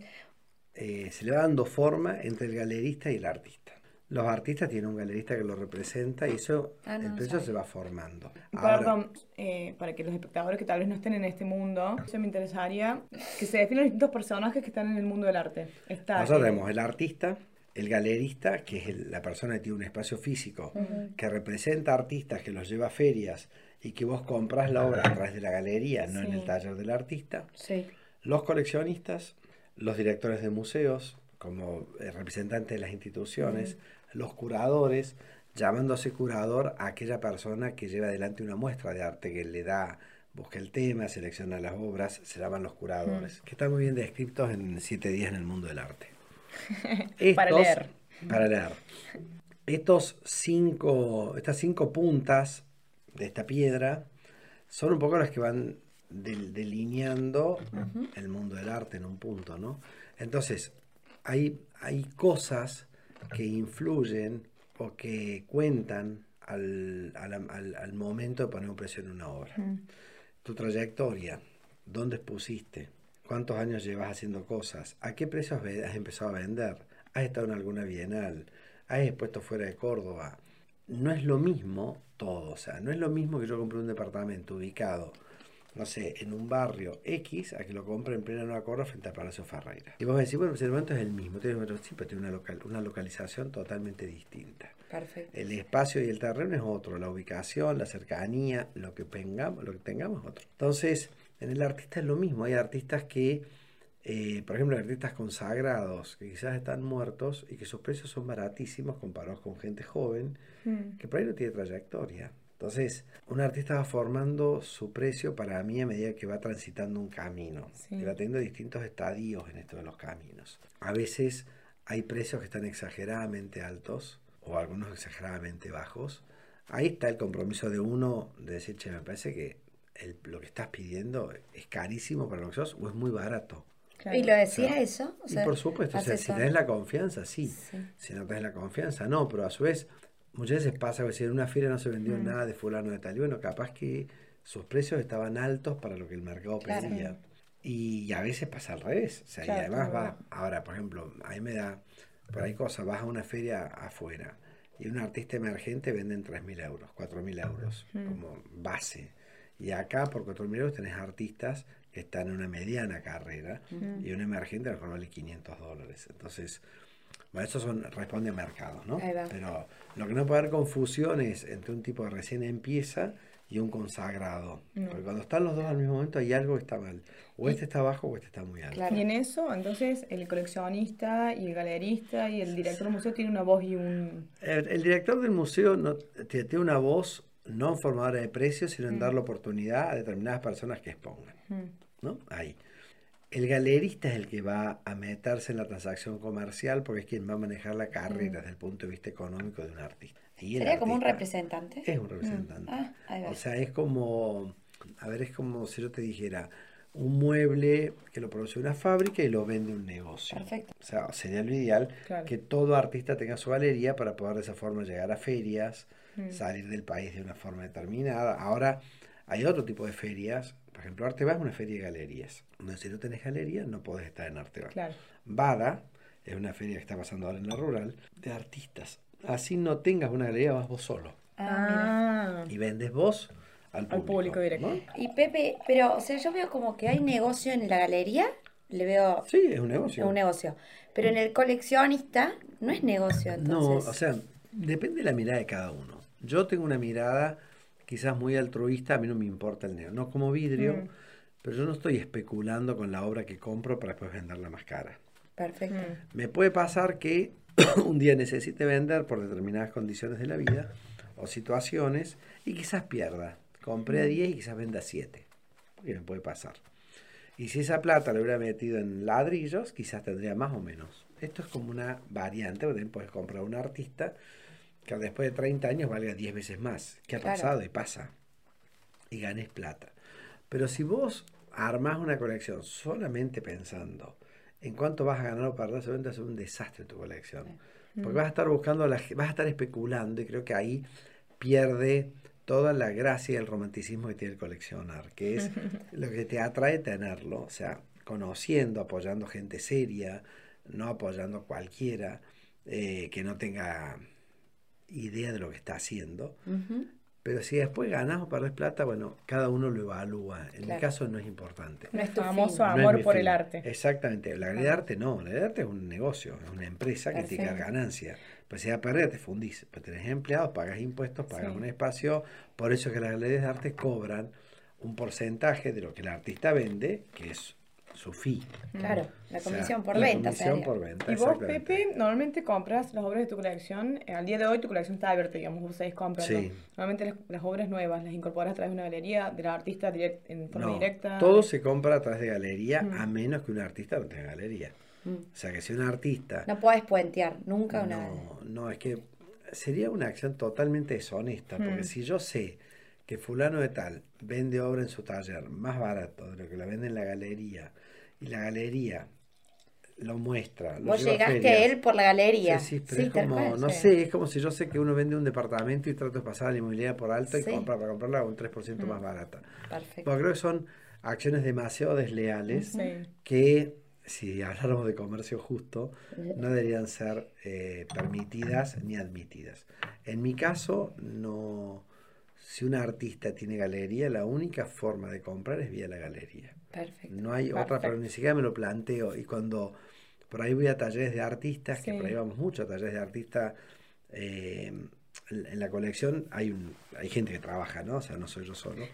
Eh, se le va dando forma entre el galerista y el artista. Los artistas tienen un galerista que lo representa y eso, Ah, no el precio se va formando. Ahora, Perdón, eh, para que los espectadores que tal vez no estén en este mundo, se me interesaría que se definan los distintos personajes que están en el mundo del arte. Está, Nosotros tenemos el artista, el galerista, que es el- la persona que tiene un espacio físico, que representa artistas, que los lleva a ferias y que vos compras la obra a través de la galería, no en el Sí. taller del artista. Sí. Los coleccionistas, los directores de museos, como eh, representantes de las instituciones, los curadores, llamándose curador a aquella persona que lleva adelante una muestra de arte, que le da, busca el tema, selecciona las obras, se llaman los curadores, que están muy bien descritos en Siete días en el mundo del arte. Para leer. Para leer. Estos cinco, estas cinco puntas de esta piedra son un poco las que van del- delineando el mundo del arte en un punto, ¿no? Entonces, hay, hay cosas que influyen o que cuentan al, al- al- al momento de poner un precio en una obra. Tu trayectoria, dónde pusiste, cuántos años llevas haciendo cosas, a qué precios has empezado a vender, has estado en alguna bienal, has expuesto fuera de Córdoba. No es lo mismo todo, o sea, no es lo mismo que yo compre un departamento ubicado, no sé, en un barrio X a que lo compre en plena Nueva Córdoba frente al Palacio Ferreira. Y vos me decís, bueno, el momento es el mismo, tiene, sí, pero tiene una, local, una localización totalmente distinta. Perfecto. El espacio y el terreno es otro, la ubicación, la cercanía, lo que tengamos, lo que tengamos es otro. Entonces, en el artista es lo mismo, hay artistas que, eh, por ejemplo, artistas consagrados que quizás están muertos y que sus precios son baratísimos comparados con gente joven mm, que por ahí no tiene trayectoria. Entonces, un artista va formando su precio para mí a medida que va transitando un camino Sí. y va teniendo distintos estadios en esto de los caminos. A veces hay precios que están exageradamente altos o algunos exageradamente bajos. Ahí está el compromiso de uno de decir, che, me parece que el- lo que estás pidiendo es carísimo para lo que sos o es muy barato. claro. ¿Y lo decías O sea, eso? O y por supuesto, o sea, si tenés la confianza, sí. Sí. Si no tenés la confianza, no. Pero a su vez, muchas veces pasa que si en una feria no se vendió Mm. nada de fulano de tal. Y bueno, capaz que sus precios estaban altos para lo que el mercado Claro. pedía. Y a veces pasa al revés. O sea, Claro, y además va, ahora, por ejemplo, a mí me da, por ahí cosas, vas a una feria afuera y un artista emergente venden 3.000 euros, 4.000 euros como base. Y acá por 4.000 euros tenés artistas que están en una mediana carrera y un emergente a lo mejor vale 500 dólares. Entonces, bueno, eso son, responde a mercado, ¿no? Ahí va. Pero lo que no puede haber confusión es entre un tipo de recién empieza y un consagrado. Porque cuando están los dos al mismo momento hay algo que está mal. O este está bajo o este está muy alto. Claro. Y en eso, entonces, el coleccionista y el galerista y el director del museo tienen una voz y un... El, el director del museo no, tiene una voz no en formadora de precios, sino en dar la oportunidad a determinadas personas que expongan. ¿no? Ahí. El galerista es el que va a meterse en la transacción comercial porque es quien va a manejar la carrera desde el punto de vista económico de un artista. Y ¿Sería como un representante? Es un representante. Ah, ahí va. o sea, es como, a ver, es como si yo te dijera, un mueble que lo produce una fábrica y lo vende un negocio. Perfecto. O sea, sería lo ideal Claro. que todo artista tenga su galería para poder de esa forma llegar a ferias, salir del país de una forma determinada. Ahora, hay otro tipo de ferias. Por ejemplo, Arteba es una feria de galerías. Donde si no tenés galería, no podés estar en Arteba. Claro. Bada es una feria que está pasando ahora en la rural de artistas. Así no tengas una galería, vas vos solo. Ah, Ah, Y vendes vos al Al público directo. ¿no? Y Pepe, pero, o sea, yo veo como que hay negocio en la galería, le veo Sí, es un negocio. un negocio. Pero en el coleccionista no es negocio, No, entonces. o sea, depende de la mirada de cada uno. Yo tengo una mirada quizás muy altruista, a mí no me importa el negocio. No como vidrio, Mm. pero yo no estoy especulando con la obra que compro para después venderla más cara. Perfecto. Mm. Me puede pasar que un día necesite vender por determinadas condiciones de la vida o situaciones y quizás pierda. Compré a 10 y quizás venda a 7. Porque me puede pasar. Y si esa plata la hubiera metido en ladrillos, quizás tendría más o menos. Esto es como una variante, porque también puedes comprar un artista que después de 30 años valga 10 veces más. ¿Qué ha Claro. pasado? Y pasa. Y ganes plata. Pero si vos armás una colección solamente pensando en cuánto vas a ganar o perder, seguramente va a ser un desastre tu colección. Porque vas a estar buscando, la, vas a estar especulando y creo que ahí pierde toda la gracia y el romanticismo que tiene el coleccionar, que es lo que te atrae tenerlo, o sea, conociendo, apoyando gente seria, no apoyando cualquiera eh, que no tenga idea de lo que está haciendo. Pero si después ganas o perdés plata, bueno, cada uno lo evalúa. En mi caso no es importante. No es tu famoso fin. No es amor por fin. el arte. Exactamente. La galería de arte no. La galería de arte es un negocio, es una empresa que Perfecto. ganancia. Pues si va a perder, te fundís. Pues tenés empleados, pagas impuestos, pagas Sí. un espacio. Por eso es que las galerías de arte cobran un porcentaje de lo que el artista vende, que es su fee. Claro, la O sea, comisión por la venta. comisión sería. por venta. Y vos. Pepe, normalmente compras las obras de tu colección. eh, al día de hoy tu colección está abierta, digamos, vos seguís comprando. Sí. Normalmente las, las obras nuevas las incorporas a través de una galería, del artista direct- en forma No, directa. todo se compra a través de galería, Mm. a menos que un artista no tenga galería. Mm. O sea, que si un artista No puedes puentear, nunca una. No, no, es que sería una acción totalmente deshonesta, porque Mm. si yo sé que fulano de tal vende obra en su taller más barato de lo que la vende en la galería, y la galería lo muestra, lo Vos a llegaste a él por la galería. Sí, sí, pero Sí, es como, cual. no sí. sé, es como si yo sé que uno vende un departamento y trato de pasar la inmobiliaria por alto y compra para comprarla un 3% más barata. Perfecto. Porque creo que son acciones demasiado desleales que, si habláramos de comercio justo, no deberían ser eh, permitidas ni admitidas. En mi caso, no. Si un artista tiene galería, la única forma de comprar es vía la galería. Perfecto. No hay otra, pero ni siquiera me lo planteo. Y cuando por ahí voy a talleres de artistas, que por ahí vamos mucho a talleres de artistas, eh, en, en la colección hay, un, hay gente que trabaja, ¿no? O sea, no soy yo solo.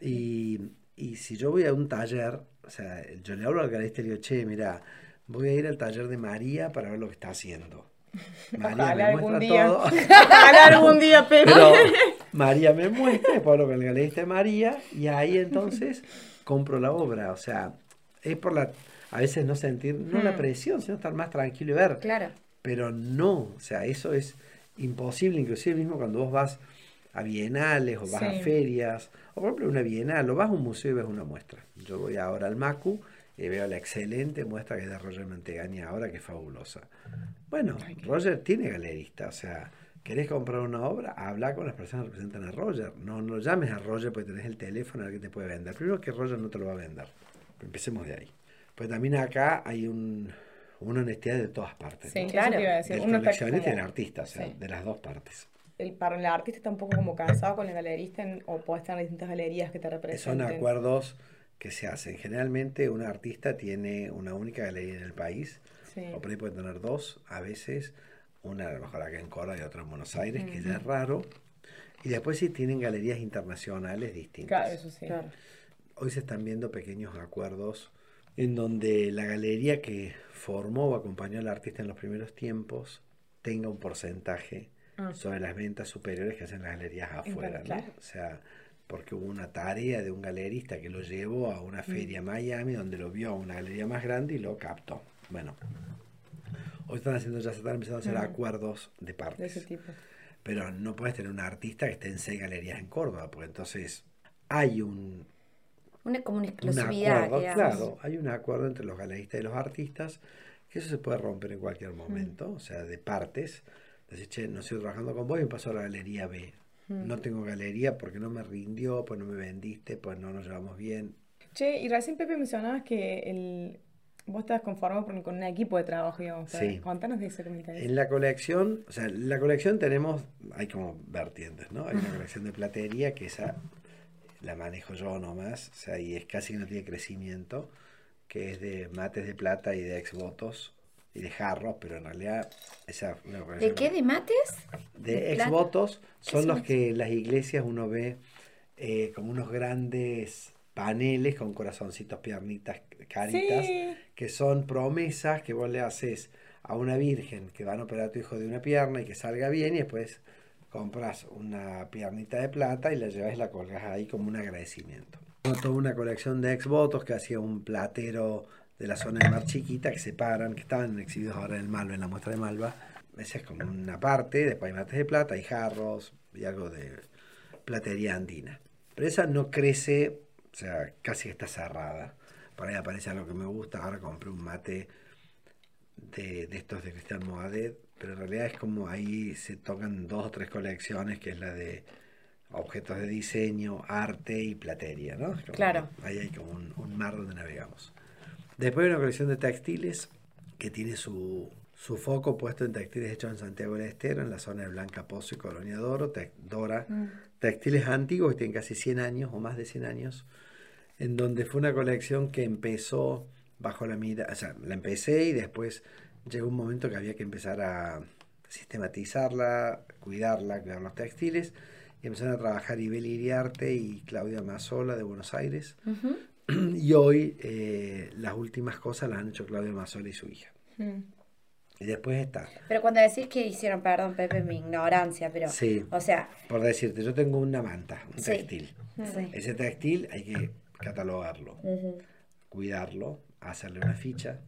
Y, y si yo voy a un taller, o sea, yo le hablo al galerista y le digo, che, mira, voy a ir al taller de María para ver lo que está haciendo. María Ojalá me algún muestra día. todo. Ojalá algún día. Pero María me muestra, hablo con el galerista de María y ahí entonces compro la obra. O sea, es por la, a veces no sentir, no la Mm. presión, sino estar más tranquilo y ver. Claro. Pero no, o sea, eso es imposible, inclusive mismo cuando vos vas a bienales o vas a ferias, o por ejemplo una bienal, o vas a un museo y ves una muestra. Yo voy ahora al MACU y veo la excelente muestra que es de Roger Mantegani ahora, que es fabulosa. Bueno, Roger tiene galerista, o sea, querés comprar una obra, habla con las personas que representan a Roger. No, no llames a Roger porque tenés el teléfono al que te puede vender. Primero que Roger no te lo va a vender. Empecemos de ahí. Pues también acá hay un, una honestidad de todas partes. Sí, ¿no? Claro. te iba a decir. Del coleccionista y del artista, o sea, Sí. de las dos partes. el, para el artista está un poco como casado con el galerista en- o puede estar en distintas galerías que te Son representen. acuerdos que se hacen. Generalmente un artista tiene una única galería en el país, Sí. o por ahí puede tener dos, a veces, una a lo mejor acá en Córdoba y otra en Buenos Aires, que ya es raro. Y después sí tienen galerías internacionales distintas. Claro, eso sí. Claro. Hoy se están viendo pequeños acuerdos en donde la galería que formó o acompañó al artista en los primeros tiempos tenga un porcentaje Ah. sobre las ventas superiores que hacen las galerías afuera, ¿no? claro. O sea, porque hubo una tarea de un galerista que lo llevó a una feria en Miami donde lo vio a una galería más grande y lo captó. Bueno, hoy están haciendo, ya se están empezando a hacer Mm. acuerdos de De partes. ese tipo. Pero no puedes tener un artista que esté en seis galerías en Córdoba, porque entonces hay un, Una, como una un exclusividad, acuerdo, claro, hay un acuerdo entre los galeristas y los artistas, que eso se puede romper en cualquier momento, o sea, de partes. Decir, che, no estoy trabajando con vos y me paso a la galería B. No tengo galería porque no me rindió, pues no me vendiste, pues no nos llevamos bien. Che, y recién Pepe mencionabas que el, vos estás conformado con, con un equipo de trabajo, digamos. Sí. Contanos de eso, que me interesa. En la colección, o sea, en la colección tenemos, hay como vertientes, ¿no? Hay una colección de platería que esa la manejo yo nomás, o sea, y es casi que no tiene crecimiento, que es de mates de plata y de exvotos y de jarros, pero en realidad esa una ¿De qué? ¿De mates? De ¿De exvotos son son los que en las iglesias uno ve eh, como unos grandes paneles con corazoncitos, piernitas, caritas, Sí. que son promesas que vos le haces a una virgen que van a operar a tu hijo de una pierna y que salga bien y después compras una piernita de plata y la llevas y la colgas ahí como un agradecimiento. Tengo toda una colección de exvotos que hacía un platero de la zona de Mar Chiquita que se paran, que estaban exhibidos ahora en el Malva, en la muestra de Malva. Esa es como una parte, después hay mates de plata, hay jarros y algo de platería andina. Pero esa no crece, o sea, casi está cerrada. Por ahí aparece algo que me gusta. Ahora compré un mate de, de estos de Cristian Moadet, pero en realidad es como ahí se tocan dos o tres colecciones, que es la de objetos de diseño, arte y platería, ¿no? Como Claro. Ahí hay como un, un mar donde navegamos. Después hay una colección de textiles que tiene su, su foco puesto en textiles hechos en Santiago del Estero, en la zona de Blanca Pozo y Colonia Doro, Dora, textiles antiguos que tienen casi 100 años o más de 100 años, en donde fue una colección que empezó bajo la mirada, o sea, la empecé y después llegó un momento que había que empezar a sistematizarla, cuidarla, cuidar los textiles, y empezaron a trabajar Ibel Iriarte y Claudia Mazzola de Buenos Aires, y hoy eh, las últimas cosas las han hecho Claudia Mazzola y su hija. Mm. Y después está, Pero cuando decís que hicieron, perdón, Pepe, mi ignorancia, pero. Sí. O sea, por decirte, yo tengo una manta, un Sí. textil. sí. Ese textil hay que catalogarlo, Ujú. cuidarlo, hacerle una ficha.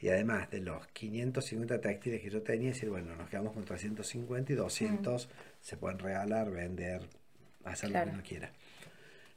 Y además de los 550 textiles que yo tenía, decir, bueno, nos quedamos con 350 y 200 se pueden regalar, vender, hacer lo Claro. que uno quiera.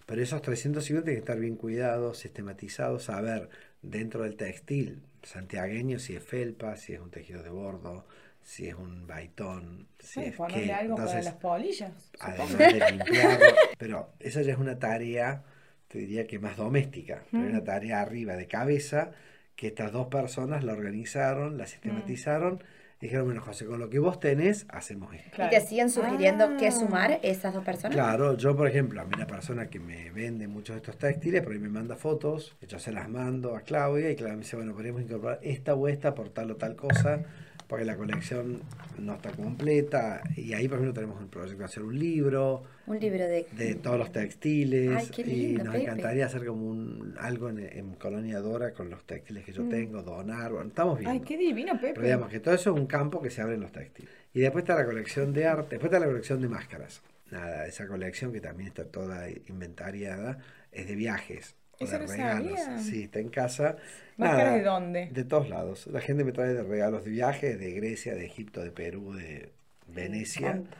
Pero esos 350 tienen que estar bien cuidados, sistematizados, saber dentro del textil santiagueño si es felpa, si es un tejido de bordo, si es un baitón, si Sí, es algo para Entonces, las polillas. además de limpiarlo. Pero esa ya es una tarea, te diría que más doméstica, pero Mm. una tarea arriba de cabeza que estas dos personas la organizaron, la Mm. sistematizaron dijeron, bueno, José, con lo que vos tenés, hacemos esto. Claro. ¿Y te siguen sugiriendo qué Ah. sumar esas dos personas? Claro, yo por ejemplo, a mí la persona que me vende muchos de estos textiles, por ahí me manda fotos, yo se las mando a Claudia y Claudia me dice, bueno, podríamos incorporar esta o esta por tal o tal cosa, porque la colección no está completa. Y ahí, por ejemplo, tenemos el proyecto de hacer un libro Un libro de. de todos los textiles Ay, qué y lindo, nos Pepe. encantaría hacer como un algo en, en Colonia Dora con los textiles que yo tengo, donar, bueno, estamos viendo. Mm. Ay, qué divino, Pepe. Pero digamos que todo eso es un campo que se abre en los textiles. Y después está la colección de arte, después está la colección de máscaras. Nada, esa colección que también está toda inventariada es de viajes o Esa de no regalos. sabía. Sí, está en casa. ¿Máscaras de dónde? De todos lados. La gente me trae de regalos de viajes de Grecia, de Egipto, de Perú, de Venecia. encanta.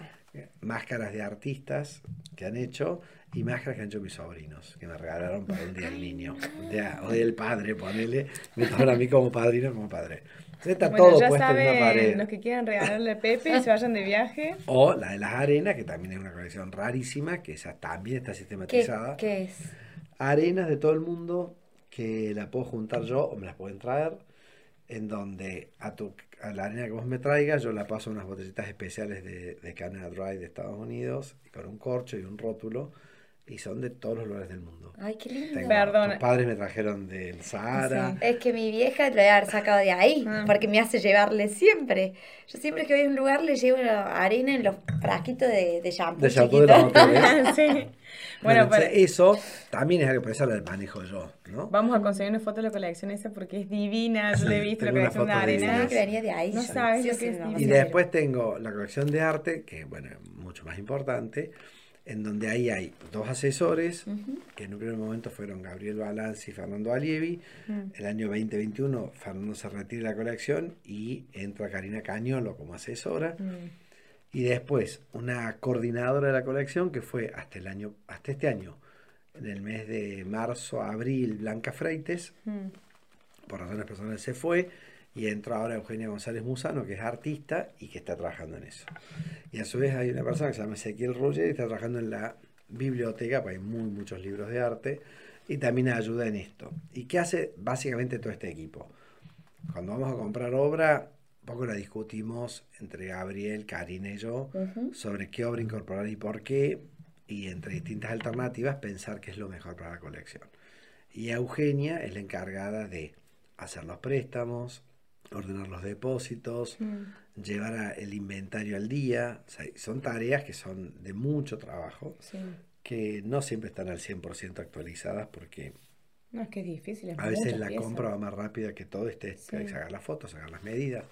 Máscaras de artistas que han hecho y máscaras que han hecho mis sobrinos, que me regalaron para el día del niño. O del padre, ponele. Me toman a mí como padrino, como padre. Está Bueno, todo ya puesto en una saben pared. los que quieran regalarle a Pepe y se vayan de viaje. O la de las arenas, que también es una colección rarísima, que esa también está ¿Qué, sistematizada. qué es? Arenas de todo el mundo que la puedo juntar yo o me las pueden traer, en donde a, tu, a la arena que vos me traigas yo la paso unas botellitas especiales de, de Canada Dry de Estados Unidos, con un corcho y un rótulo, y son de todos los lugares del mundo. Ay, qué lindo. Tengo- Perdón. Tus padres me trajeron del Sahara. Sí. Es que mi vieja lo haber sacado de ahí, Ah. porque me hace llevarle siempre. Yo siempre que voy a un lugar le llevo la arena en los frasquitos de, de shampoo. De shampoo de chiquitos. hoteles. sí. Bueno, Bueno, entonces pero eso también es algo, por eso lo manejo yo, ¿no? vamos a conseguir una foto de la colección esa porque es divina. Yo le he visto la colección de. Sabía que venía de ahí. No sabes Sí, lo sí, que es no. Y después tengo la colección de arte, que bueno, es mucho más importante, en donde ahí hay dos asesores, que en un primer momento fueron Gabriel Balance y Fernando Alievi. Mm. El año 2021 Fernando se retira de la colección y entra Karina Cañolo como asesora. Mm. Y después una coordinadora de la colección que fue hasta el año, hasta este año, en el mes de marzo, abril, Blanca Freites, Mm. por razones personales se fue y entró ahora Eugenia González Musano, que es artista y que está trabajando en eso. Y a su vez hay una persona que se llama Ezequiel Roger y está trabajando en la biblioteca, porque hay muy muchos libros de arte, y también ayuda en esto. ¿Y qué hace básicamente todo este equipo? Cuando vamos a comprar obra, poco la discutimos entre Gabriel, Karina y yo sobre qué obra incorporar y por qué. y entre distintas alternativas pensar qué es lo mejor para la colección. Y Eugenia es la encargada de hacer los préstamos, ordenar los depósitos, Mm. llevar a- el inventario al día. O sea, son tareas que son de mucho trabajo, Sí. que no siempre están al 100% actualizadas porque No, es que es difícil. es a veces la compra va más rápida que todo. Este, Sí. Hay que sacar las fotos, sacar las medidas,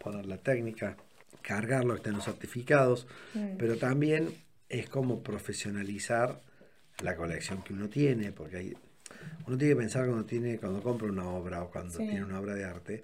poner la técnica, cargarlo, que estén los certificados. Mm. Pero también es como profesionalizar la colección que uno tiene, porque hay, uno tiene que pensar cuando tiene, cuando compra una obra o cuando Sí. tiene una obra de arte,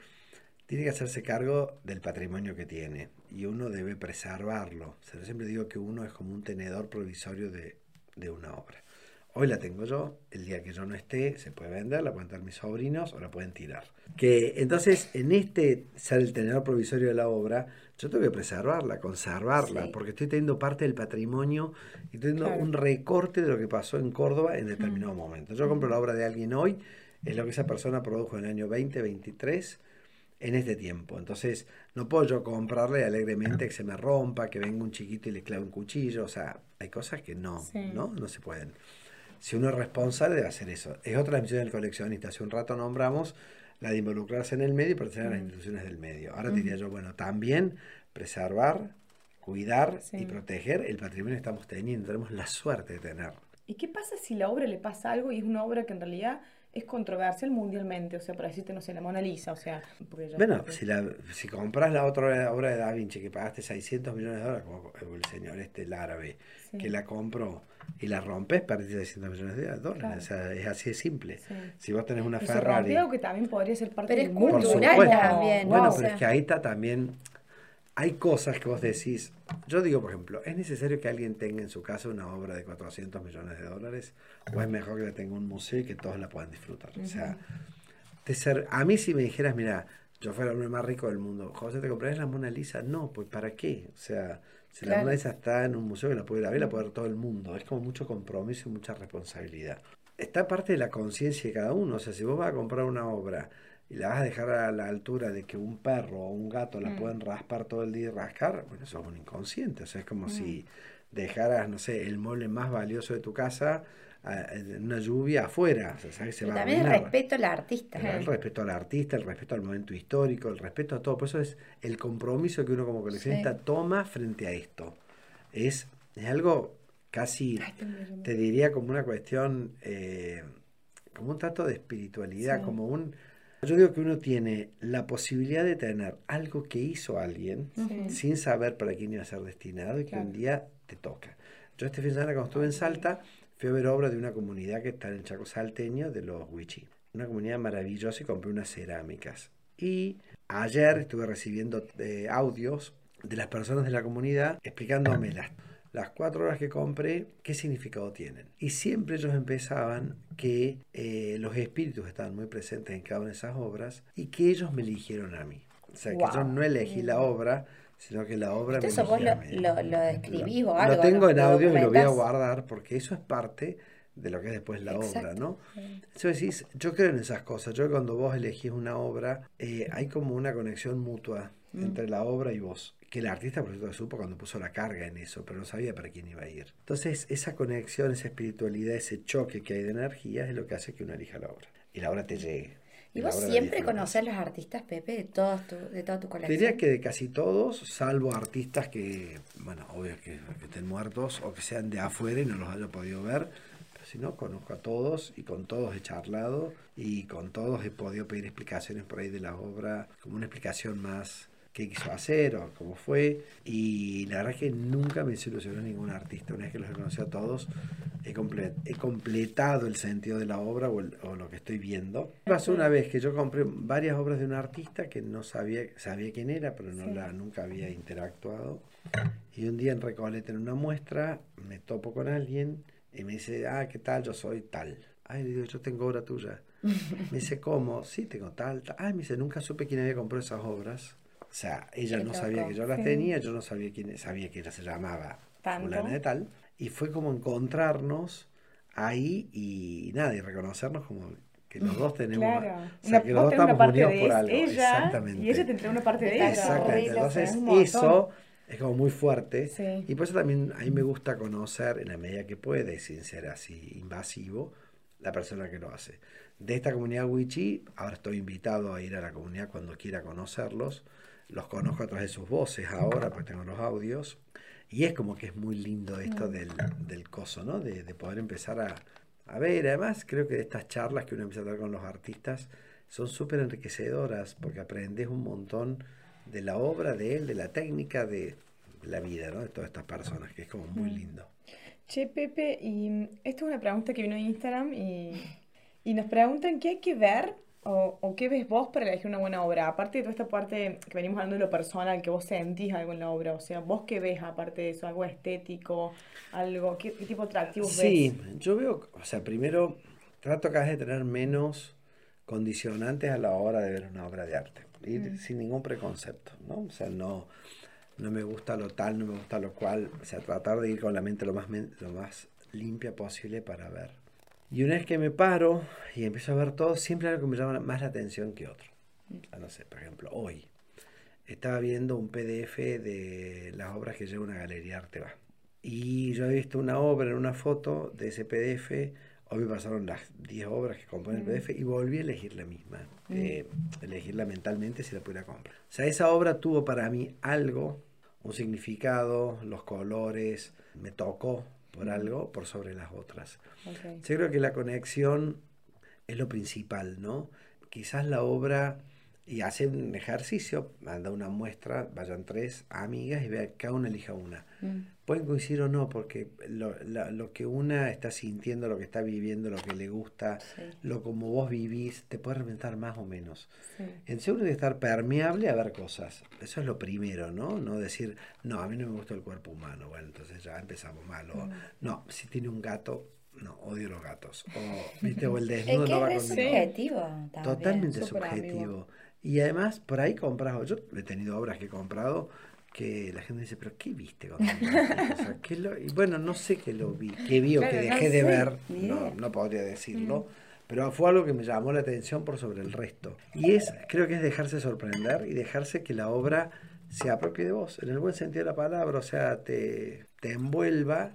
tiene que hacerse cargo del patrimonio que tiene y uno debe preservarlo. O sea, yo siempre digo que uno es como un tenedor provisorio de, de una obra. Hoy la tengo yo, el día que yo no esté se puede vender, la pueden tener mis sobrinos o la pueden tirar. Que entonces en este ser el tenedor provisorio de la obra, yo tengo que preservarla, conservarla, Sí. porque estoy teniendo parte del patrimonio y estoy teniendo Claro. un recorte de lo que pasó en Córdoba en determinado momento. Yo compro la obra de alguien hoy, es lo que esa persona produjo en el año 2023 en este tiempo. Entonces, no puedo yo comprarle alegremente que se me rompa, que venga un chiquito y le clave un cuchillo. O sea, hay cosas que no, Sí. ¿no? No se pueden. Si uno es responsable debe hacer eso. Es otra misión del coleccionista. Hace un rato nombramos la de involucrarse en el medio y pertenecer a las instituciones del medio. Ahora diría yo, bueno, también preservar, cuidar Sí. y proteger el patrimonio que estamos teniendo. Tenemos la suerte de tener. ¿Y qué pasa si la obra le pasa algo y es una obra que en realidad es controversial mundialmente? O sea, para decirte, no sé, la Mona Lisa, o sea... Bueno, si, la, si compras la otra obra de Da Vinci que pagaste 600 millones de dólares, como el señor este, el árabe, Sí. que la compró y la rompes, perdiste 600 millones de dólares. Claro. O sea, es así de simple. Sí. Si vos tenés una Y Ferrari... algo que también podría ser parte Pero del es. Por cultural también, Bueno, ¿no? O pero sea- es que ahí está también. Hay cosas que vos decís. Yo digo, por ejemplo, ¿es necesario que alguien tenga en su casa una obra de 400 millones de dólares? ¿O es mejor que la tenga en un museo y que todos la puedan disfrutar? O sea, de ser, a mí si me dijeras, mira, yo fuera el hombre más rico del mundo, José, ¿te comprarías la Mona Lisa? No, pues ¿para qué? O sea, si la Claro. Mona Lisa está en un museo que la puede ir a ver, la puede ver todo el mundo. Es como mucho compromiso y mucha responsabilidad. Está parte de la conciencia de cada uno. O sea, si vos vas a comprar una obra y la vas a dejar a la altura de que un perro o un gato la Mm. pueden raspar todo el día y rascar, bueno, eso es un inconsciente. O sea, es como si dejaras, no sé, el mueble más valioso de tu casa en una lluvia afuera. O sea, sabes que se Pero va a también el respeto al artista. El respeto al artista, el respeto al momento histórico, el respeto a todo. Por eso es el compromiso que uno como coleccionista Sí. toma frente a esto. Es, es algo casi, Ay, te diría como una cuestión, eh, como un trato de espiritualidad, Sí. como un... Yo digo que uno tiene la posibilidad de tener algo que hizo alguien Sí. sin saber para quién iba a ser destinado y que un día te toca. Yo este fin de semana cuando estuve en Salta fui a ver obra de una comunidad que está en el Chaco Salteño de los Huichi. Una comunidad maravillosa y compré unas cerámicas. Y ayer estuve recibiendo eh, audios de las personas de la comunidad explicándome las, cuatro horas que compré, qué significado tienen. Y siempre ellos empezaban que eh, los espíritus estaban muy presentes en cada una de esas obras y que ellos me eligieron a mí. O sea, que yo no elegí la obra, sino que la obra me ¿Eso vos eligió lo, a mí. lo, lo escribís o Lo- algo? Lo tengo ¿no? en ¿Lo audio y lo voy a guardar porque eso es parte de lo que es después la obra. ¿no? Eso decís, yo creo en esas cosas. Yo cuando vos elegís una obra, eh, hay como una conexión mutua Mm. entre la obra y vos. Que el artista, por cierto, supo cuando puso la carga en eso, pero no sabía para quién iba a ir. Entonces, esa conexión, esa espiritualidad, ese choque que hay de energía es lo que hace que uno elija la obra. Y la obra te llegue. ¿Y vos siempre disfrutes. conocés los artistas, Pepe, de, todos tu, de toda tu colección? diría que de casi todos, salvo artistas que, bueno, obvio que, que estén muertos o que sean de afuera y no los haya podido ver, si no, conozco a todos y con todos he charlado y con todos he podido pedir explicaciones por ahí de la obra, como una explicación más qué quiso hacer o cómo fue. Y la verdad es que nunca me desilusionó ningún artista. Una vez que los he conocido a todos, he, comple- he completado el sentido de la obra o, el- o lo que estoy viendo. Pasó una vez que yo compré varias obras de un artista que no sabía, sabía quién era, pero no Sí. la, nunca había interactuado. Y un día en Recoleta, en una muestra, me topo con alguien y me dice, ah, ¿qué tal? Yo soy tal. Ay, le digo, yo tengo obra tuya. Me dice, ¿cómo? Sí, tengo tal, tal. Ay, me dice, nunca supe quién había comprado esas obras. O sea, ella Qué no sabía que yo las sí. tenía, yo no sabía quién, sabía que ella se llamaba fulana de tal. Y fue como encontrarnos ahí y nada, y reconocernos como que los dos tenemos, Claro. o sea, Una, que los dos estamos parte unidos de por algo. ella Exactamente. y ella te entrega una parte de ella. Exactamente. Entonces, es eso Es como muy fuerte. Sí. Y por eso también a mí me gusta conocer, en la medida que puede, sin ser así invasivo, la persona que lo hace. De esta comunidad Wichi, ahora estoy invitado a ir a la comunidad cuando quiera conocerlos. Los conozco a través de sus voces ahora, pues tengo los audios. Y es como que es muy lindo esto del, del coso, ¿no? De, de poder empezar a, a ver. Además, creo que estas charlas que uno empieza a tener con los artistas son súper enriquecedoras porque aprendes un montón de la obra de él, de la técnica, de la vida, ¿no? De todas estas personas, que es como muy lindo. Che, Pepe, y esta es una pregunta que vino de Instagram y, y nos preguntan qué hay que ver o, o qué ves vos para elegir una buena obra. Aparte de toda esta parte que venimos hablando de lo personal, que vos sentís algo en la obra, o sea, vos qué ves aparte de eso, algo estético, algo, qué, qué tipo de atractivos Sí, ves. yo veo, o sea, primero trato vez de tener menos condicionantes a la hora de ver una obra de arte, ir sin ningún preconcepto, ¿no? O sea, no, no me gusta lo tal, no me gusta lo cual, o sea, tratar de ir con la mente lo más, lo más limpia posible para ver. Y una vez que me paro y empiezo a ver todo, siempre algo que me llama más la atención que otro. Ah, No sé, por ejemplo, hoy estaba viendo un PDF de las obras que lleva una galería Arteba. Y yo he visto una obra en una foto de ese PDF. Hoy me pasaron las 10 obras que componen el PDF y volví a elegir la misma. eh, elegirla mentalmente si la pudiera comprar. O sea, esa obra tuvo para mí algo, un significado, los colores, me tocó por algo por sobre las otras. Yo creo que la conexión es lo principal, ¿no? Quizás la obra, y hace un ejercicio, manda una muestra, vayan tres amigas y vea, cada una elija una. Pueden coincidir o no, porque lo, la- lo que una está sintiendo, lo que está viviendo, lo que le gusta, Sí. lo como vos vivís, te puede reventar más o menos. Sí. En segundo, de estar permeable a ver cosas. Eso es lo primero, ¿no? No decir, no, a mí no me gusta el cuerpo humano. Bueno, entonces ya empezamos mal. O, no, si tiene un gato, no, odio los gatos. O, ¿viste? o el Es desnudo que no va conmigo. subjetivo también. Totalmente subjetivo. Y además, por ahí comprado, yo he tenido obras que he comprado que la gente dice, pero ¿qué viste cuando? O sea, ¿qué lo- Y bueno, no sé qué lo vi, qué vi o Claro, qué no dejé de sé, ver, no, no podría decirlo, pero fue algo que me llamó la atención por sobre el resto. Y es, creo que es dejarse sorprender y dejarse que la obra se apropie de vos, en el buen sentido de la palabra, o sea, te, te envuelva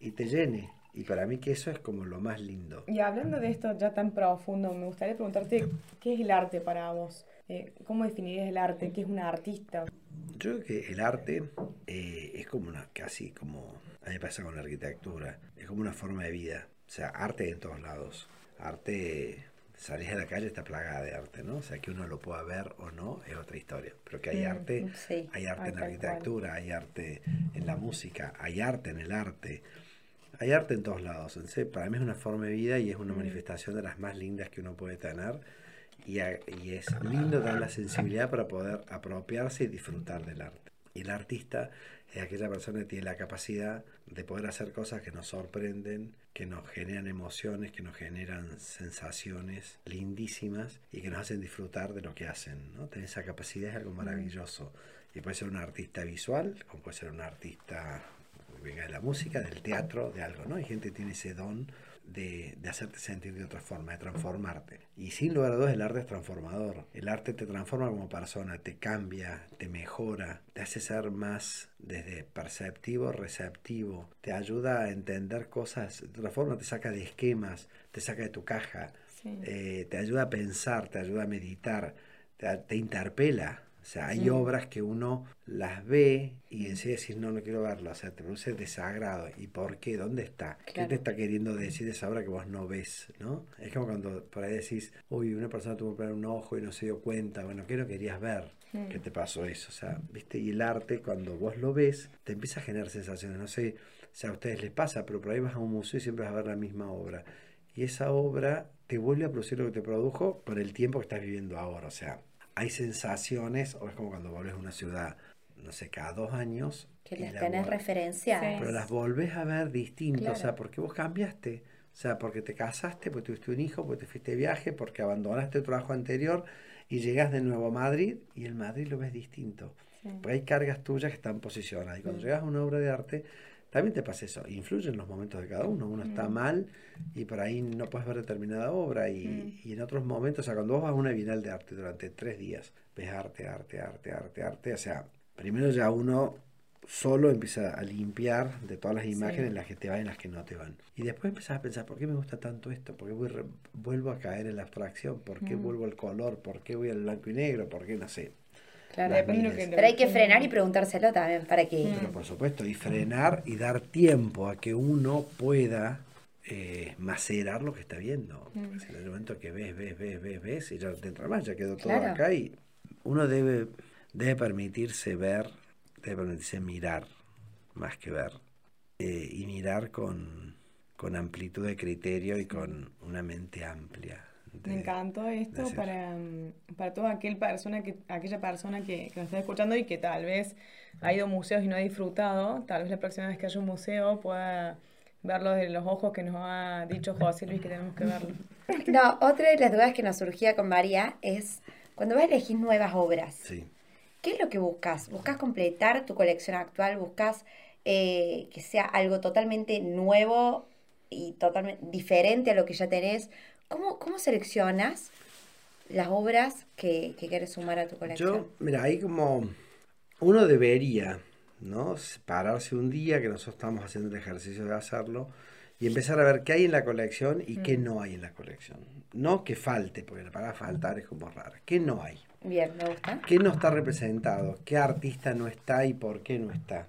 y te llene. Y para mí que eso es como lo más lindo. Y hablando de esto ya tan profundo, me gustaría preguntarte qué es el arte para vos. Eh, ¿Cómo definirías el arte? ¿Qué es un artista? Yo creo que el arte eh, es como una, casi como, a mí me pasa con la arquitectura, es como una forma de vida. O sea, arte en todos lados. Arte, salís a la calle, está plagada de arte, ¿no? O sea, que uno lo pueda ver o no es otra historia. Pero que hay arte, sí. hay arte en la arquitectura, hay arte en la música, hay arte en el arte. Hay arte en todos lados. Entonces, para mí es una forma de vida y es una manifestación de las más lindas que uno puede tener. Y, y es lindo dar la sensibilidad para poder apropiarse y disfrutar del arte. Y el artista es aquella persona que tiene la capacidad de poder hacer cosas que nos sorprenden, que nos generan emociones, que nos generan sensaciones lindísimas y que nos hacen disfrutar de lo que hacen. ¿no? Tener esa capacidad es algo maravilloso. Y puede ser un artista visual, como puede ser un artista venga de la música, del teatro, de algo, ¿no? Hay gente que tiene ese don de, de hacerte sentir de otra forma, de transformarte. Y sin lugar a dudas, el arte es transformador. El arte te transforma como persona, te cambia, te mejora, te hace ser más desde perceptivo, receptivo, te ayuda a entender cosas de otra forma, te saca de esquemas, te saca de tu caja, Sí. eh, te ayuda a pensar, te ayuda a meditar, te, te interpela. O sea, hay obras que uno las ve y enseguida decís, no, no quiero verlo. O sea, te produce desagrado. ¿Y por qué? ¿Dónde está? ¿Qué te está queriendo decir esa obra que vos no ves? ¿no? Es como cuando por ahí decís, uy, una persona tuvo que poner un ojo y no se dio cuenta. Bueno, ¿qué no querías ver? ¿Qué te pasó eso? O sea, ¿viste? Y el arte, cuando vos lo ves, te empieza a generar sensaciones. No sé si a ustedes les pasa, pero por ahí vas a un museo y siempre vas a ver la misma obra. Y esa obra te vuelve a producir lo que te produjo por el tiempo que estás viviendo ahora. O sea, hay sensaciones, o es como cuando vuelves a una ciudad, no sé, cada dos años. Que las la tenés referenciadas. Pero las volvés a ver distintas, o sea, porque vos cambiaste. O sea, porque te casaste, porque tuviste un hijo, porque te fuiste de viaje, porque abandonaste tu trabajo anterior y llegas de nuevo a Madrid y el Madrid lo ves distinto. Porque hay cargas tuyas que están posicionadas. Y cuando Mm. llegas a una obra de arte, también te pasa eso. Influyen los momentos de cada uno. Uno está Mm. mal y por ahí no puedes ver determinada obra. Y, y en otros momentos, o sea, cuando vos vas a una bienal de arte durante tres días, ves arte, arte, arte, arte, arte. O sea, primero ya uno solo empieza a limpiar de todas las imágenes las que te van y las que no te van. Y después empezás a pensar, ¿por qué me gusta tanto esto? ¿Por qué voy vuelvo a caer en la abstracción? ¿Por qué mm. vuelvo al color? ¿Por qué voy al blanco y negro? ¿Por qué no sé? Claro, Pero hay que frenar y preguntárselo también para que... Pero por supuesto, y frenar y dar tiempo a que uno pueda eh, macerar lo que está viendo. Mm. en el momento que ves, ves, ves, ves, ves, y ya te entra más, ya quedó todo acá y uno debe, debe permitirse ver debe permitirse mirar más que ver. Eh, y mirar con, con, amplitud de criterio y con una mente amplia. Me encantó esto para, mm, para toda aquel persona que, aquella persona que, que, nos está escuchando y que tal vez ha ido a museos y no ha disfrutado. Tal vez la próxima vez que haya un museo pueda verlo de los ojos que nos ha dicho José Luis que tenemos que verlo. No, otra de las dudas que nos surgía con María es cuando vas a elegir nuevas obras. Sí. ¿Qué es lo que buscas? ¿Buscas completar tu colección actual? ¿Buscas eh, que sea algo totalmente nuevo y totalmente diferente a lo que ya tenés? ¿Cómo, cómo seleccionas las obras que, que, quieres sumar a tu colección? Yo, mira, ahí como uno debería, ¿no? Pararse un día, que nosotros estamos haciendo el ejercicio de hacerlo, y empezar a ver qué hay en la colección y qué mm. no hay en la colección. No que falte, porque la palabra faltar es como rara. ¿Qué no hay? Bien, me gusta. ¿Qué no está representado? ¿Qué artista no está y por qué no está?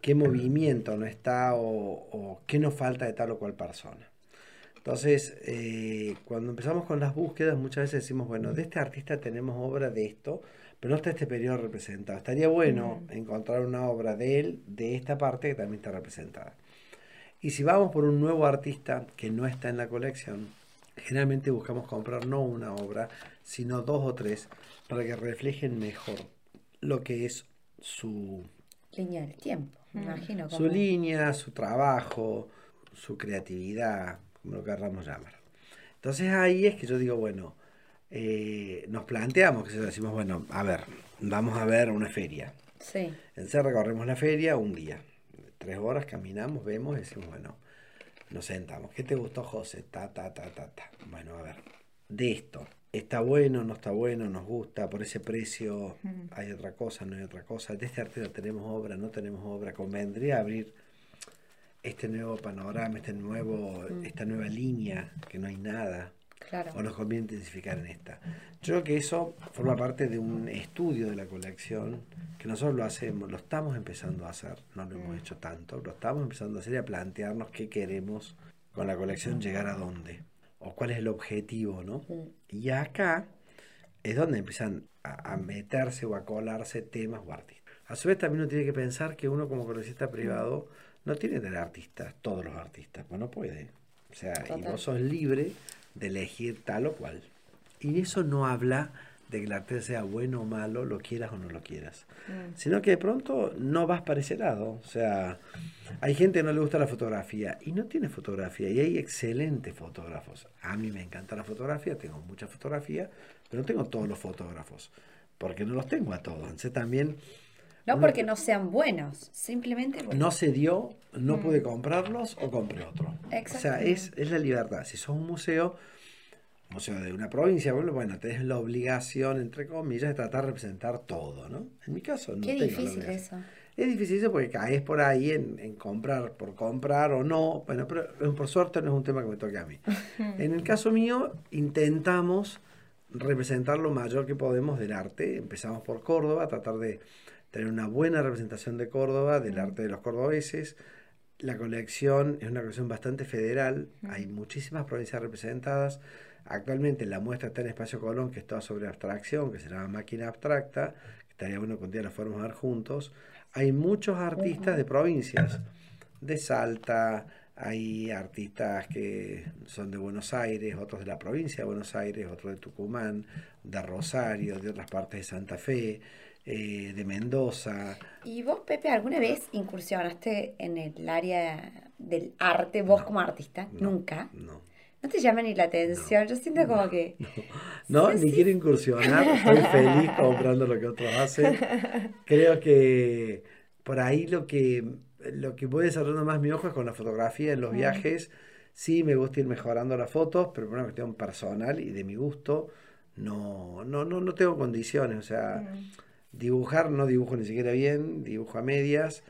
¿Qué movimiento no está o, qué nos falta de tal o cual persona? Entonces, eh, cuando empezamos con las búsquedas, muchas veces decimos, bueno, de este artista tenemos obra de esto, pero no está este periodo representado. Estaría bueno encontrar una obra de él, de esta parte, que también está representada. Y si vamos por un nuevo artista que no está en la colección, generalmente buscamos comprar no una obra, sino dos o tres para que reflejen mejor lo que es su línea del tiempo, me mm. imagino. Su línea, su trabajo, su creatividad, como lo queramos llamar. Entonces ahí es que yo digo, bueno, eh, nos planteamos, que decimos, bueno, a ver, vamos a ver una feria. Sí. Entonces recorremos la feria un día, tres horas, caminamos, vemos y decimos, bueno, nos sentamos. ¿Qué te gustó, José? Ta, ta, ta, ta, ta. Bueno, a ver, de esto, está bueno, no está bueno, nos gusta, por ese precio hay otra cosa, no hay otra cosa. De este artista tenemos obra, no tenemos obra. Convendría abrir este nuevo panorama, este nuevo, esta nueva línea, que no hay nada. Claro. O nos conviene intensificar en esta. Yo creo que eso forma parte de un estudio de la colección, que nosotros lo hacemos, lo estamos empezando a hacer, no lo hemos hecho tanto, lo estamos empezando a hacer y a plantearnos qué queremos con la colección, llegar a dónde o cuál es el objetivo, ¿no? Y acá es donde empiezan a, meterse o a colarse temas o artistas. A su vez también uno tiene que pensar que uno como coleccionista privado no tiene que tener artistas, todos los artistas, pues no puede. O sea, y vos sos libre de elegir tal o cual. Y eso no habla de que el arte sea bueno o malo, lo quieras o no lo quieras. Mm. Sino que de pronto no vas para ese lado. O sea, hay gente que no le gusta la fotografía y no tiene fotografía. Y hay excelentes fotógrafos. A mí me encanta la fotografía, tengo mucha fotografía, pero no tengo todos los fotógrafos. Porque no los tengo a todos. Entonces también... No porque no sean buenos, simplemente No se dio, no mm. pude comprarlos o compré otro. O sea, es, es la libertad. Si sos un museo museo de una provincia, bueno, tenés la obligación, entre comillas, de tratar de representar todo, ¿no? En mi caso no Qué difícil eso. Es difícil eso porque caes por ahí en, comprar por comprar o no. Bueno, pero por suerte no es un tema que me toque a mí. en el caso mío, intentamos representar lo mayor que podemos del arte. Empezamos por Córdoba, tratar de tener una buena representación de Córdoba, del arte de los cordobeses. La colección es una colección bastante federal, hay muchísimas provincias representadas. Actualmente la muestra está en Espacio Colón, que está sobre abstracción, que se llama Máquina Abstracta, que estaría bueno que un día la fuéramos a ver juntos. Hay muchos artistas de provincias, de Salta, hay artistas que son de Buenos Aires, otros de la provincia de Buenos Aires, otros de Tucumán, de Rosario, de otras partes de Santa Fe, eh, de Mendoza. ¿Y vos, Pepe, alguna vez incursionaste en el área del arte, vos como artista? Nunca. No. No te llama ni la atención, yo siento como que... No, ni quiero incursionar, estoy feliz comprando lo que otros hacen. Creo que por ahí lo que, lo que voy desarrollando más mi ojo es con la fotografía en los viajes. Sí, me gusta ir mejorando las fotos, pero por una cuestión personal y de mi gusto, no, no, no, no tengo condiciones. O sea, Dibujar no dibujo ni siquiera bien, dibujo a medias.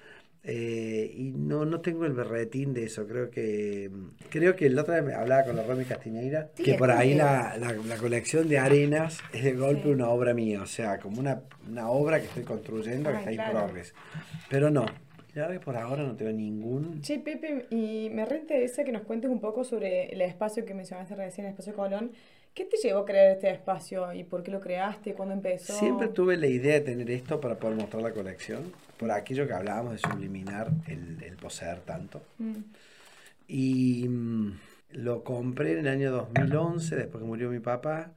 Eh, y no, no tengo el berretín de eso. Creo que creo que la otra vez me hablaba con la Romy Castiñeira que por ahí la, la, colección de arenas es de golpe una obra mía. O sea, como una, una obra que estoy construyendo que está ahí progres. Pero no. La verdad que por ahora no tengo ningún. Sí, Pepe, y me reinteresa que nos cuentes un poco sobre el espacio que mencionaste recién, el espacio Colón. ¿Qué te llevó a crear este espacio y por qué lo creaste? ¿Cuándo empezó? Siempre tuve la idea de tener esto para poder mostrar la colección, por aquello que hablábamos de subliminar el, el poseer tanto. Mm. Y mm, lo compré en el año 2011, después que murió mi papá,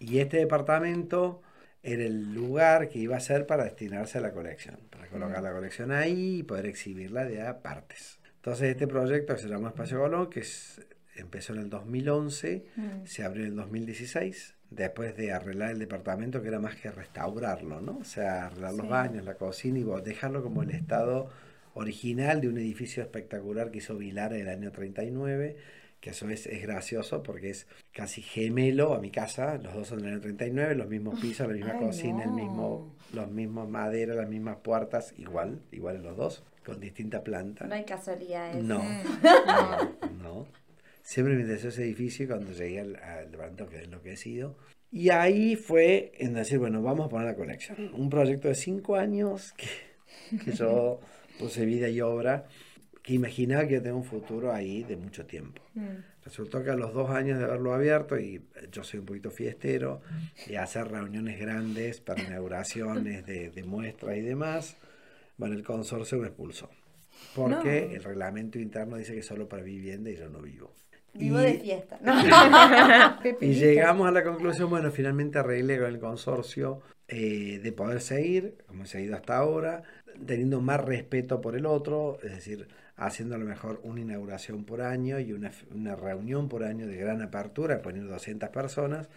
y este departamento era el lugar que iba a ser para destinarse a la colección, para colocar la colección ahí y poder exhibirla de a partes. Entonces este proyecto que se llama Espacio Colón, que es empezó en el 2011, mm. se abrió en el 2016, después de arreglar el departamento, que era más que restaurarlo, ¿no? O sea, arreglar los baños, la cocina y dejarlo como el estado original de un edificio espectacular que hizo Vilar en el año 39, que eso es, es gracioso porque es casi gemelo a mi casa, los dos son del año 39, los mismos pisos, la misma cocina, el mismo, los mismos maderas, las mismas puertas, igual, igual los dos, con distinta planta. No hay casualidades. No, no, no. Siempre me interesó ese edificio cuando llegué al, al departamento que enloquecido. Y ahí fue en decir, bueno, vamos a poner la colección. Un proyecto de cinco años que, que yo puse vida y obra, que imaginaba que iba a tener un futuro ahí de mucho tiempo. Mm. Resultó que a los dos años de haberlo abierto, y yo soy un poquito fiestero, y hacer reuniones grandes para inauguraciones de, de muestras y demás, bueno, el consorcio me expulsó. Porque el reglamento interno dice que solo para vivienda y yo no vivo. Vivo de fiesta. y llegamos a la conclusión, bueno, finalmente arreglé con el consorcio eh, de poder seguir, como he seguido hasta ahora, teniendo más respeto por el otro, es decir, haciendo a lo mejor una inauguración por año y una, una reunión por año de gran apertura, poniendo 200 personas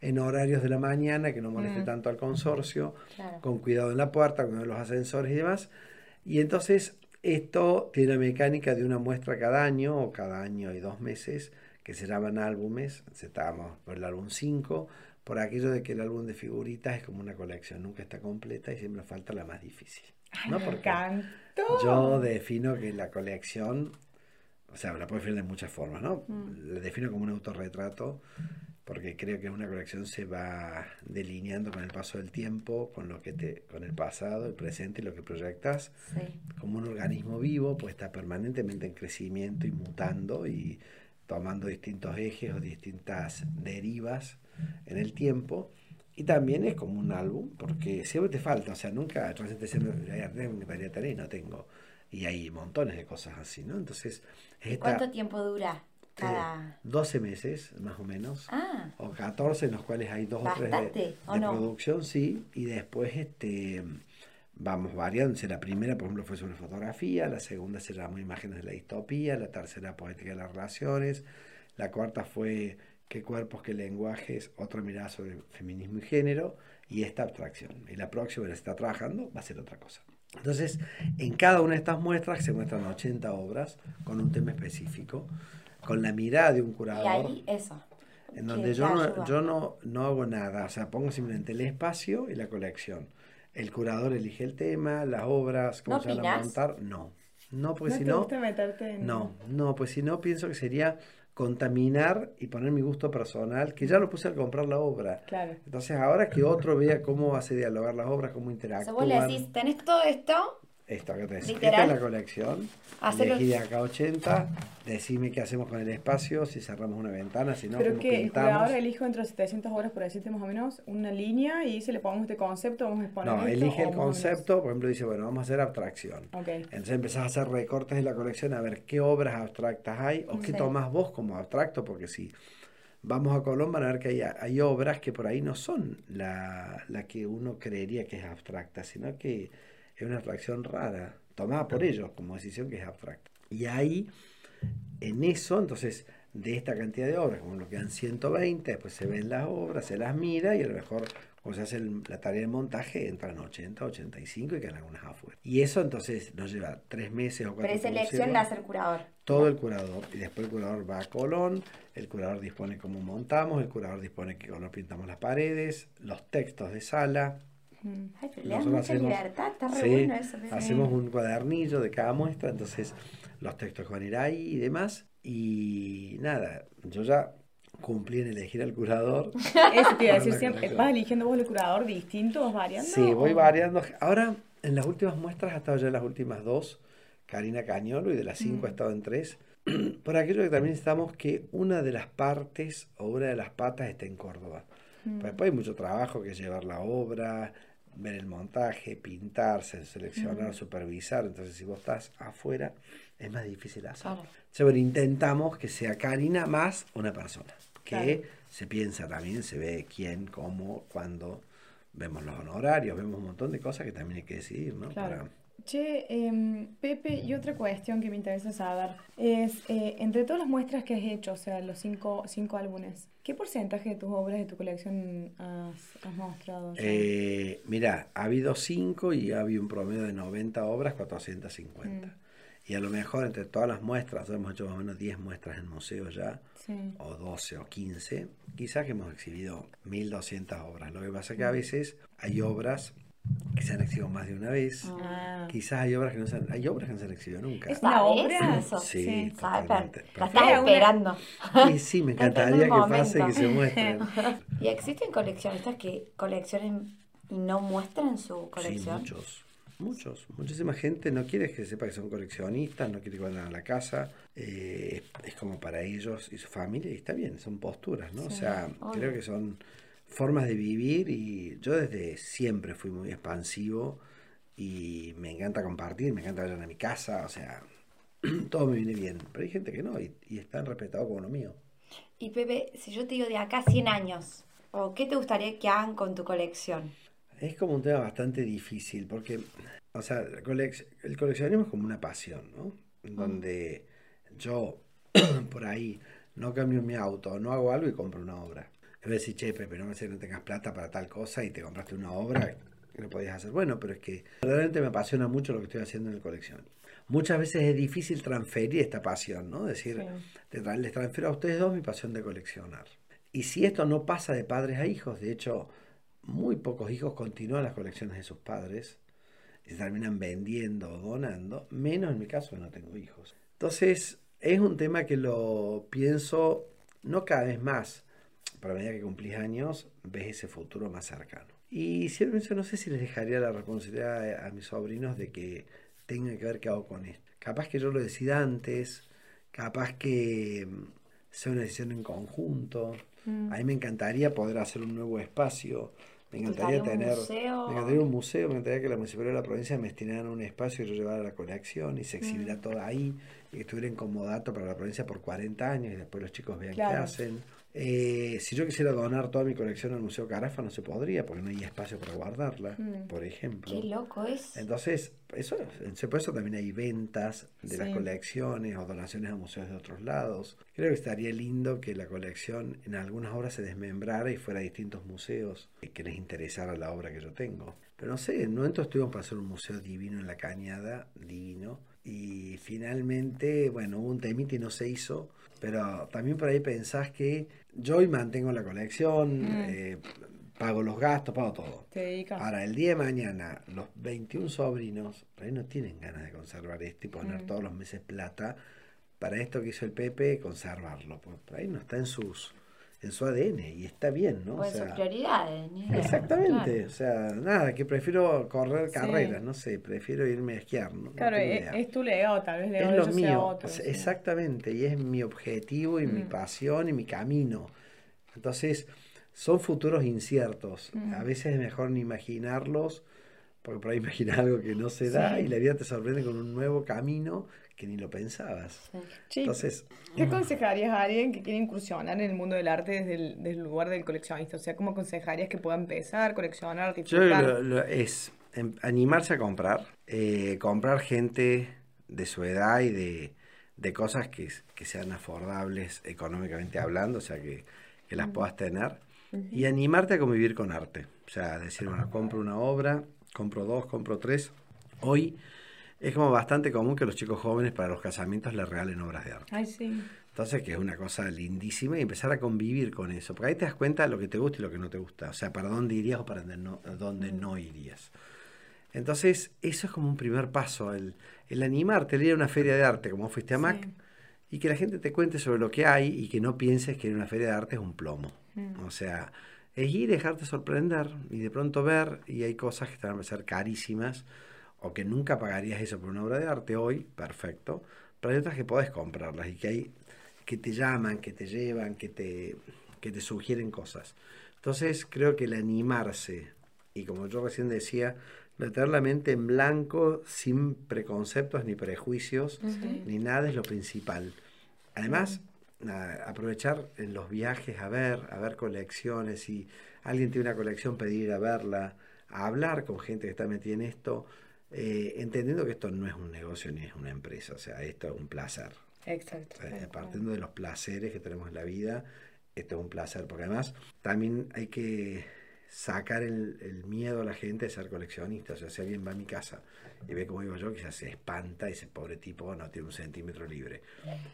en horarios de la mañana que no moleste mm. tanto al consorcio, con cuidado en la puerta, con los ascensores y demás. Y entonces esto tiene la mecánica de una muestra cada año o cada año y dos meses que se llaman álbumes. Estamos por el álbum 5, por aquello de que el álbum de figuritas es como una colección, nunca está completa y siempre falta la más difícil. ¿no? Porque yo defino que la colección, o sea, la puedo definir de muchas formas, ¿no? Mm. La defino como un autorretrato porque creo que una colección se va delineando con el paso del tiempo, con lo que te, con el pasado, el presente y lo que proyectas, como un organismo vivo, pues está permanentemente en crecimiento y mutando y tomando distintos ejes o distintas derivas en el tiempo. Y también es como un álbum, porque siempre te falta, o sea, nunca, recién te y no tengo. Y hay montones de cosas así, ¿no? Entonces... ¿Cuánto tiempo dura? Cada... 12 meses, más o menos. Ah. O 14, en los cuales hay dos o tres de, producción, sí. Y después este vamos variando. La primera, por ejemplo, fue sobre fotografía. La segunda se llamó Imágenes de la Distopía. La tercera, Poética de las Relaciones. La cuarta fue Qué cuerpos, qué lenguajes. Otra mirada sobre feminismo y género. Y esta abstracción. Y la próxima, que se está trabajando, va a ser otra cosa. Entonces, en cada una de estas muestras se muestran 80 obras con un tema específico con la mirada de un curador. Y ahí eso. En donde yo, no, yo no, no hago nada, o sea, pongo simplemente el espacio y la colección. El curador elige el tema, las obras, cómo se van a montar. No, no, pues si no. No, no, pues si no, pienso que sería contaminar y poner mi gusto personal, que ya lo puse al comprar la obra. Claro. Entonces, ahora que otro vea cómo hace dialogar las obras, cómo interactúan. O sea, vos le decís, tenés todo esto, esto que te Esta es la colección. Elegí de acá 80. Decime qué hacemos con el espacio, si cerramos una ventana, si no, Pero que el curador elijo entre 700 horas, por decirte más o menos, una línea y dice, le ponemos este concepto, vamos a exponer No, elige el concepto, por ejemplo, dice, bueno, vamos a hacer abstracción. Entonces empezás a hacer recortes de la colección, a ver qué obras abstractas hay o qué tomas vos como abstracto, porque si vamos a Colón van a ver que hay, hay obras que por ahí no son la, la que uno creería que es abstracta, sino que es una abstracción rara, tomada por ellos como decisión que es abstracta. Y ahí, en eso, entonces, de esta cantidad de obras, como lo quedan 120, después se ven las obras, se las mira y a lo mejor cuando se hace la tarea de montaje entran 80, 85 y quedan algunas afuera. Y eso entonces nos lleva tres meses o cuatro Preselección la hace el curador. Todo el curador. Y después el curador va a Colón, el curador dispone cómo montamos, el curador dispone qué color pintamos las paredes, los textos de sala, Ay, pero le dan Nosotros mucha hacemos- libertad, está re Sí, bueno eso. Hacemos un cuadernillo de cada muestra, entonces los textos van a ir ahí y demás. Y nada, yo ya cumplí en elegir al curador. Eso te iba a decir siempre. ¿Vas eligiendo vos el curador distinto? ¿Vas variando? Sí, voy variando. Ahora, en las últimas muestras, ha estado ya en las últimas dos, Karina Cañolo, y de las cinco ha estado en tres. Por aquello que también necesitamos que una de las partes o una de las patas esté en Córdoba. Pues después hay mucho trabajo que llevar la obra, ver el montaje, pintarse, seleccionar, supervisar. Entonces, si vos estás afuera, es más difícil hacerlo. Claro. Entonces, intentamos que sea Karina más una persona. Que Claro. se piensa también, se ve quién, cómo, cuándo. Vemos los honorarios, vemos un montón de cosas que también hay que decidir, ¿no? Claro. Para- Che, em, Pepe, y otra cuestión que me interesa saber es, eh, entre todas las muestras que has hecho, o sea, los cinco, cinco álbumes, ¿qué porcentaje de tus obras de tu colección has, has mostrado? Eh, mira, ha habido cinco y ha habido un promedio de 90 obras, 450. Mm. Y a lo mejor entre todas las muestras, hemos hecho más o menos 10 muestras en museos ya, Sí. o 12 o 15, quizás que hemos exhibido 1200 obras. Lo que pasa Mm. que a veces hay obras que se han exhibido más de una vez. Ah. Quizás hay obras que no se han, hay obras que no se han exhibido nunca. Es una ¿Sabes obra. eso? Sí, sí. La estás esperando. Y sí, me encantaría que pase y que se muestren. ¿Y existen coleccionistas que coleccionen y no muestran su Sí, colección? muchos, muchos. Muchísima gente no quiere que sepa que son coleccionistas, no quiere que vayan a la casa. eh, es como para ellos y su familia, y está bien, son posturas, ¿no? o sea, obvio. creo que son formas de vivir y yo desde siempre fui muy expansivo y me encanta compartir, me encanta vayan a mi casa, o sea, todo me viene bien. Pero hay gente que no y, y están respetados como lo mío. Y Pepe, si yo te digo de acá a 100 años, ¿o qué te gustaría que hagan con tu colección? Es como un tema bastante difícil porque, o sea, colec- el coleccionismo es como una pasión, ¿no? Donde yo por ahí no cambio mi auto, no hago algo y compro una obra. Es decir, che, Pepe, no me sé que no tengas plata para tal cosa y te compraste una obra que no podías hacer. Bueno, pero es que realmente me apasiona mucho lo que estoy haciendo en el colección. Muchas veces es difícil transferir esta pasión, ¿no? Decir, Sí. te tra- les transfiero a ustedes dos mi pasión de coleccionar. Y si esto no pasa de padres a hijos, de hecho, muy pocos hijos continúan las colecciones de sus padres y se terminan vendiendo o donando, menos en mi caso que no tengo hijos. Entonces, es un tema que lo pienso no cada vez más, pero a medida que cumplís años, ves ese futuro más cercano. Y siempre pienso, no sé si les dejaría la responsabilidad a, a mis sobrinos de que tengan que ver qué hago con esto. Capaz que yo lo decida antes, capaz que mm, sea una decisión en conjunto. Mm. A mí me encantaría poder hacer un nuevo espacio. Me encantaría tener museo? me encantaría un museo, me encantaría que la municipalidad de la provincia me destinaran un espacio y yo llevara la colección y se exhibiera todo ahí y que estuviera en comodato para la provincia por 40 años y después los chicos vean qué hacen. Eh, si yo quisiera donar toda mi colección al Museo Carafa no se podría porque no hay espacio para guardarla, Mm. por ejemplo. Qué loco es. Entonces, eso, es- por eso también hay ventas de las colecciones o donaciones a museos de otros lados. Creo que estaría lindo que la colección en algunas obras se desmembrara y fuera a distintos museos que les interesara la obra que yo tengo. Pero no sé, en un momento estuvimos para hacer un museo divino en la cañada, divino. Y finalmente, bueno, hubo un temite y no se hizo. Pero también por ahí pensás que yo hoy mantengo la colección, Mm. eh, pago los gastos, pago todo. Te dedicas. Ahora, el día de mañana, los 21 sobrinos, por ahí no tienen ganas de conservar esto y poner Mm. todos los meses plata para esto que hizo el Pepe, conservarlo. Por ahí no está en sus en su ADN y está bien, ¿no? O Pues sea, sus prioridades. ni idea. exactamente. Claro. O sea, nada, que prefiero correr Sí. carreras, no sé, prefiero irme a esquiar. No, no Claro, tengo es, idea. es tu legado, tal vez legado Es lo ellos sea otro, o sea, sí. exactamente, y es mi objetivo y mi Mm. pasión y mi camino. Entonces, son futuros inciertos. Mm. A veces es mejor ni imaginarlos, porque por ahí imaginas algo que no se da Sí. y la vida te sorprende con un nuevo camino que ni lo pensabas. Sí. Entonces, ¿Qué aconsejarías a alguien que quiere incursionar en el mundo del arte desde el, desde el lugar del coleccionista? O sea, ¿cómo aconsejarías que pueda empezar, coleccionar, yo disfrutar? lo, lo- es em, animarse a comprar, eh, comprar gente de su edad y de, de cosas que, que sean afordables económicamente hablando, o sea, que, que las puedas tener. Y animarte a convivir con arte. O sea, decir, bueno, compro una obra, compro dos, compro tres. Hoy es como bastante común que los chicos jóvenes para los casamientos les regalen obras de arte. Ay, sí. Entonces, que es una cosa lindísima y empezar a convivir con eso. Porque ahí te das cuenta de lo que te gusta y lo que no te gusta. O sea, para dónde irías o para dónde no, dónde no irías. Entonces, eso es como un primer paso, el, el animarte, el ir a una feria de arte, como fuiste a Mac, Sí. y que la gente te cuente sobre lo que hay y que no pienses que en una feria de arte es un plomo. Mm. O sea, es ir dejarte sorprender y de pronto ver, y hay cosas que te van a parecer carísimas, o que nunca pagarías eso por una obra de arte hoy, perfecto, pero hay otras que podés comprarlas y que hay que te llaman, que te llevan, que te, que te sugieren cosas. Entonces creo que el animarse, y como yo recién decía, meter la mente en blanco sin preconceptos ni prejuicios, ni nada es lo principal. Además, nada, aprovechar en los viajes a ver, a ver colecciones, si alguien tiene una colección, pedir a verla, a hablar con gente que está metida en esto, eh, entendiendo que esto no es un negocio ni es una empresa, o sea, esto es un placer. Exacto. O sea, partiendo de los placeres que tenemos en la vida, esto es un placer, porque además también hay que sacar el, el miedo a la gente de ser coleccionista. O sea, si alguien va a mi casa y ve como digo yo, quizás se espanta y ese pobre tipo no tiene un centímetro libre.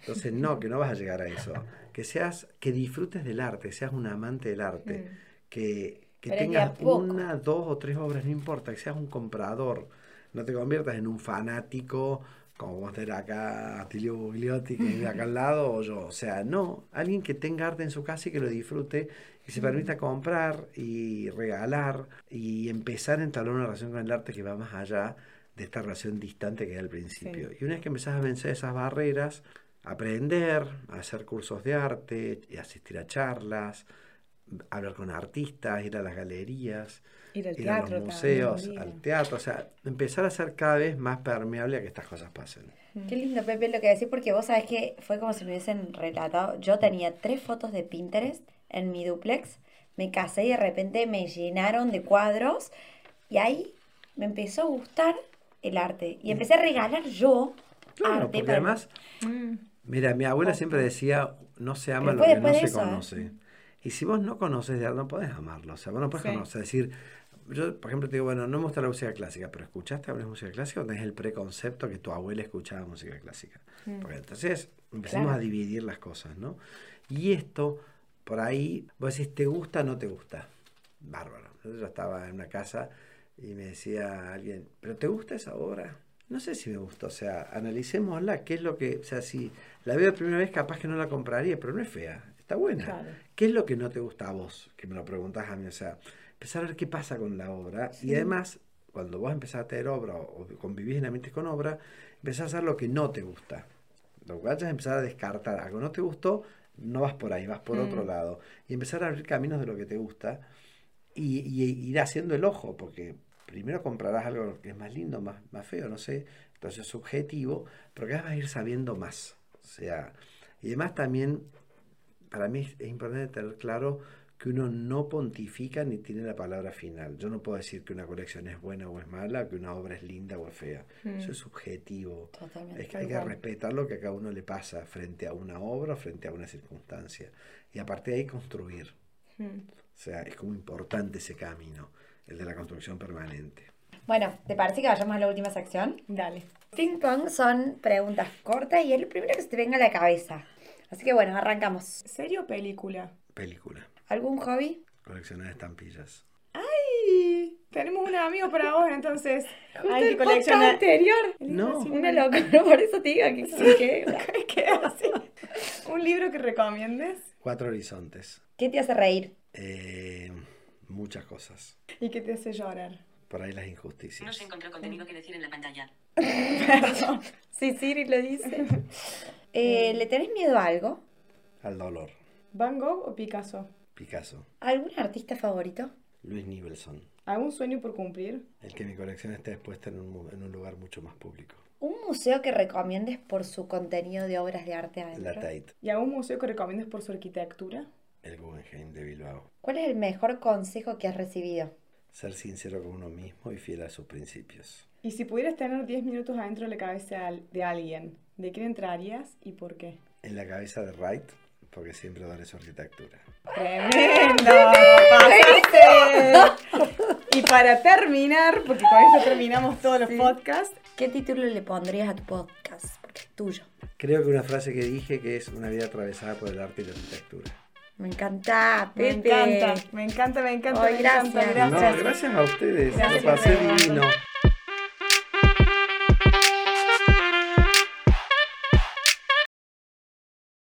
Entonces, no, que no vas a llegar a eso. Que seas, que disfrutes del arte, que seas un amante del arte, que, que de tengas una, dos o tres obras, no importa, que seas un comprador, no te conviertas en un fanático como vos tenés acá Tilio Bugliotti que vive acá al lado o yo, o sea, no, alguien que tenga arte en su casa y que lo disfrute y se permita comprar y regalar y empezar a entablar una relación con el arte que va más allá de esta relación distante que era al principio. Y una vez que empezás a vencer esas barreras, aprender, hacer cursos de arte, y asistir a charlas, hablar con artistas, ir a las galerías, Ir al ir a teatro los museos, también, al teatro, o sea, empezar a ser cada vez más permeable a que estas cosas pasen. Qué lindo, Pepe, lo que decís, porque vos sabés que fue como si me hubiesen relatado. Yo tenía tres fotos de Pinterest en mi duplex, me casé y de repente me llenaron de cuadros y ahí me empezó a gustar el arte y empecé a regalar yo Claro, arte porque para- además, Mm. mira, mi abuela siempre decía, no se ama Pero lo que no se ¿eh? conoce. Y si vos no conoces de arte, no podés amarlo. O sea, vos no podés Sí. conocer, decir, yo, por ejemplo, te digo, bueno, no me gusta la música clásica, pero ¿escuchaste hablar de música clásica o tenés el preconcepto que tu abuela escuchaba música clásica? Porque entonces empecemos Claro. a dividir las cosas, ¿no? Y esto, por ahí, vos decís, ¿te gusta o no te gusta? Bárbaro. Yo estaba en una casa y me decía alguien, ¿pero te gusta esa obra? No sé si me gusta, o sea, analicémosla, qué es lo que, o sea, si la veo de primera vez capaz que no la compraría, pero no es fea, está buena. Claro. ¿Qué es lo que no te gusta a vos? Que me lo preguntás a mí, o sea, empezar a ver qué pasa con la obra y además, cuando vos empezás a tener obra o convivís en ambientes con obra, empezás a hacer lo que no te gusta. Lo que vayas a empezar a descartar, algo no te gustó, no vas por ahí, vas por otro lado. Y empezar a abrir caminos de lo que te gusta y, y ir haciendo el ojo, porque primero comprarás algo que es más lindo, más, más feo, no sé, entonces es subjetivo, pero vez vas a ir sabiendo más. O sea, y además también, para mí es importante tener claro que uno no pontifica ni tiene la palabra final. Yo no puedo decir que una colección es buena o es mala, que una obra es linda o es fea. Eso es subjetivo. Totalmente. Es que hay que respetar lo que a cada uno le pasa frente a una obra, frente a una circunstancia. Y a partir de ahí construir. Mm. O sea, es como importante ese camino, el de la construcción permanente. Bueno, ¿te parece que vayamos a la última sección? Dale. Ping pong son preguntas cortas y es lo primero que se te venga a la cabeza. Así que bueno, arrancamos. ¿Serie o película? Película, ¿Algún hobby? coleccionar estampillas. ¡Ay! Tenemos un amigo para vos, entonces. Justo Hay el que podcast coleccionar. anterior. No. Una locura, por eso te digo que, que- ¿Qué hace? ¿Un libro que recomiendes? Cuatro horizontes. ¿Qué te hace reír? Eh, muchas cosas. ¿Y qué te hace llorar? Por ahí las No injusticias. se encontró contenido que decir en la pantalla. Sí, Siri lo dice. Eh, ¿Le tenés miedo a algo? Al dolor. ¿Van Gogh o Picasso? Picasso. ¿Algún artista favorito? Luis Nivelson. ¿Algún sueño por cumplir? El que mi colección esté expuesta en un, mu- en un lugar mucho más público. ¿Un museo que recomiendes por su contenido de obras de arte La adentro? Tate. ¿Y algún museo que recomiendes por su arquitectura? El Guggenheim de Bilbao. ¿Cuál es el mejor consejo que has recibido? Ser sincero con uno mismo y fiel a sus principios. Y si pudieras tener 10 minutos adentro de la cabeza de alguien, ¿de quién entrarías y por qué? En la cabeza de Wright, porque siempre adoré su arquitectura. ¡Tremendo! ¡Pasaste! Y para terminar, porque con esto terminamos todos los podcasts, ¿Qué título le pondrías a tu podcast? Porque es tuyo. Creo que una frase que dije que es una vida atravesada por el arte y la arquitectura. Me encanta, Me Pepe. encanta, me encanta, me encanta, me encanta, gracias. gracias. No, gracias a ustedes. Gracias, Lo pasé divino.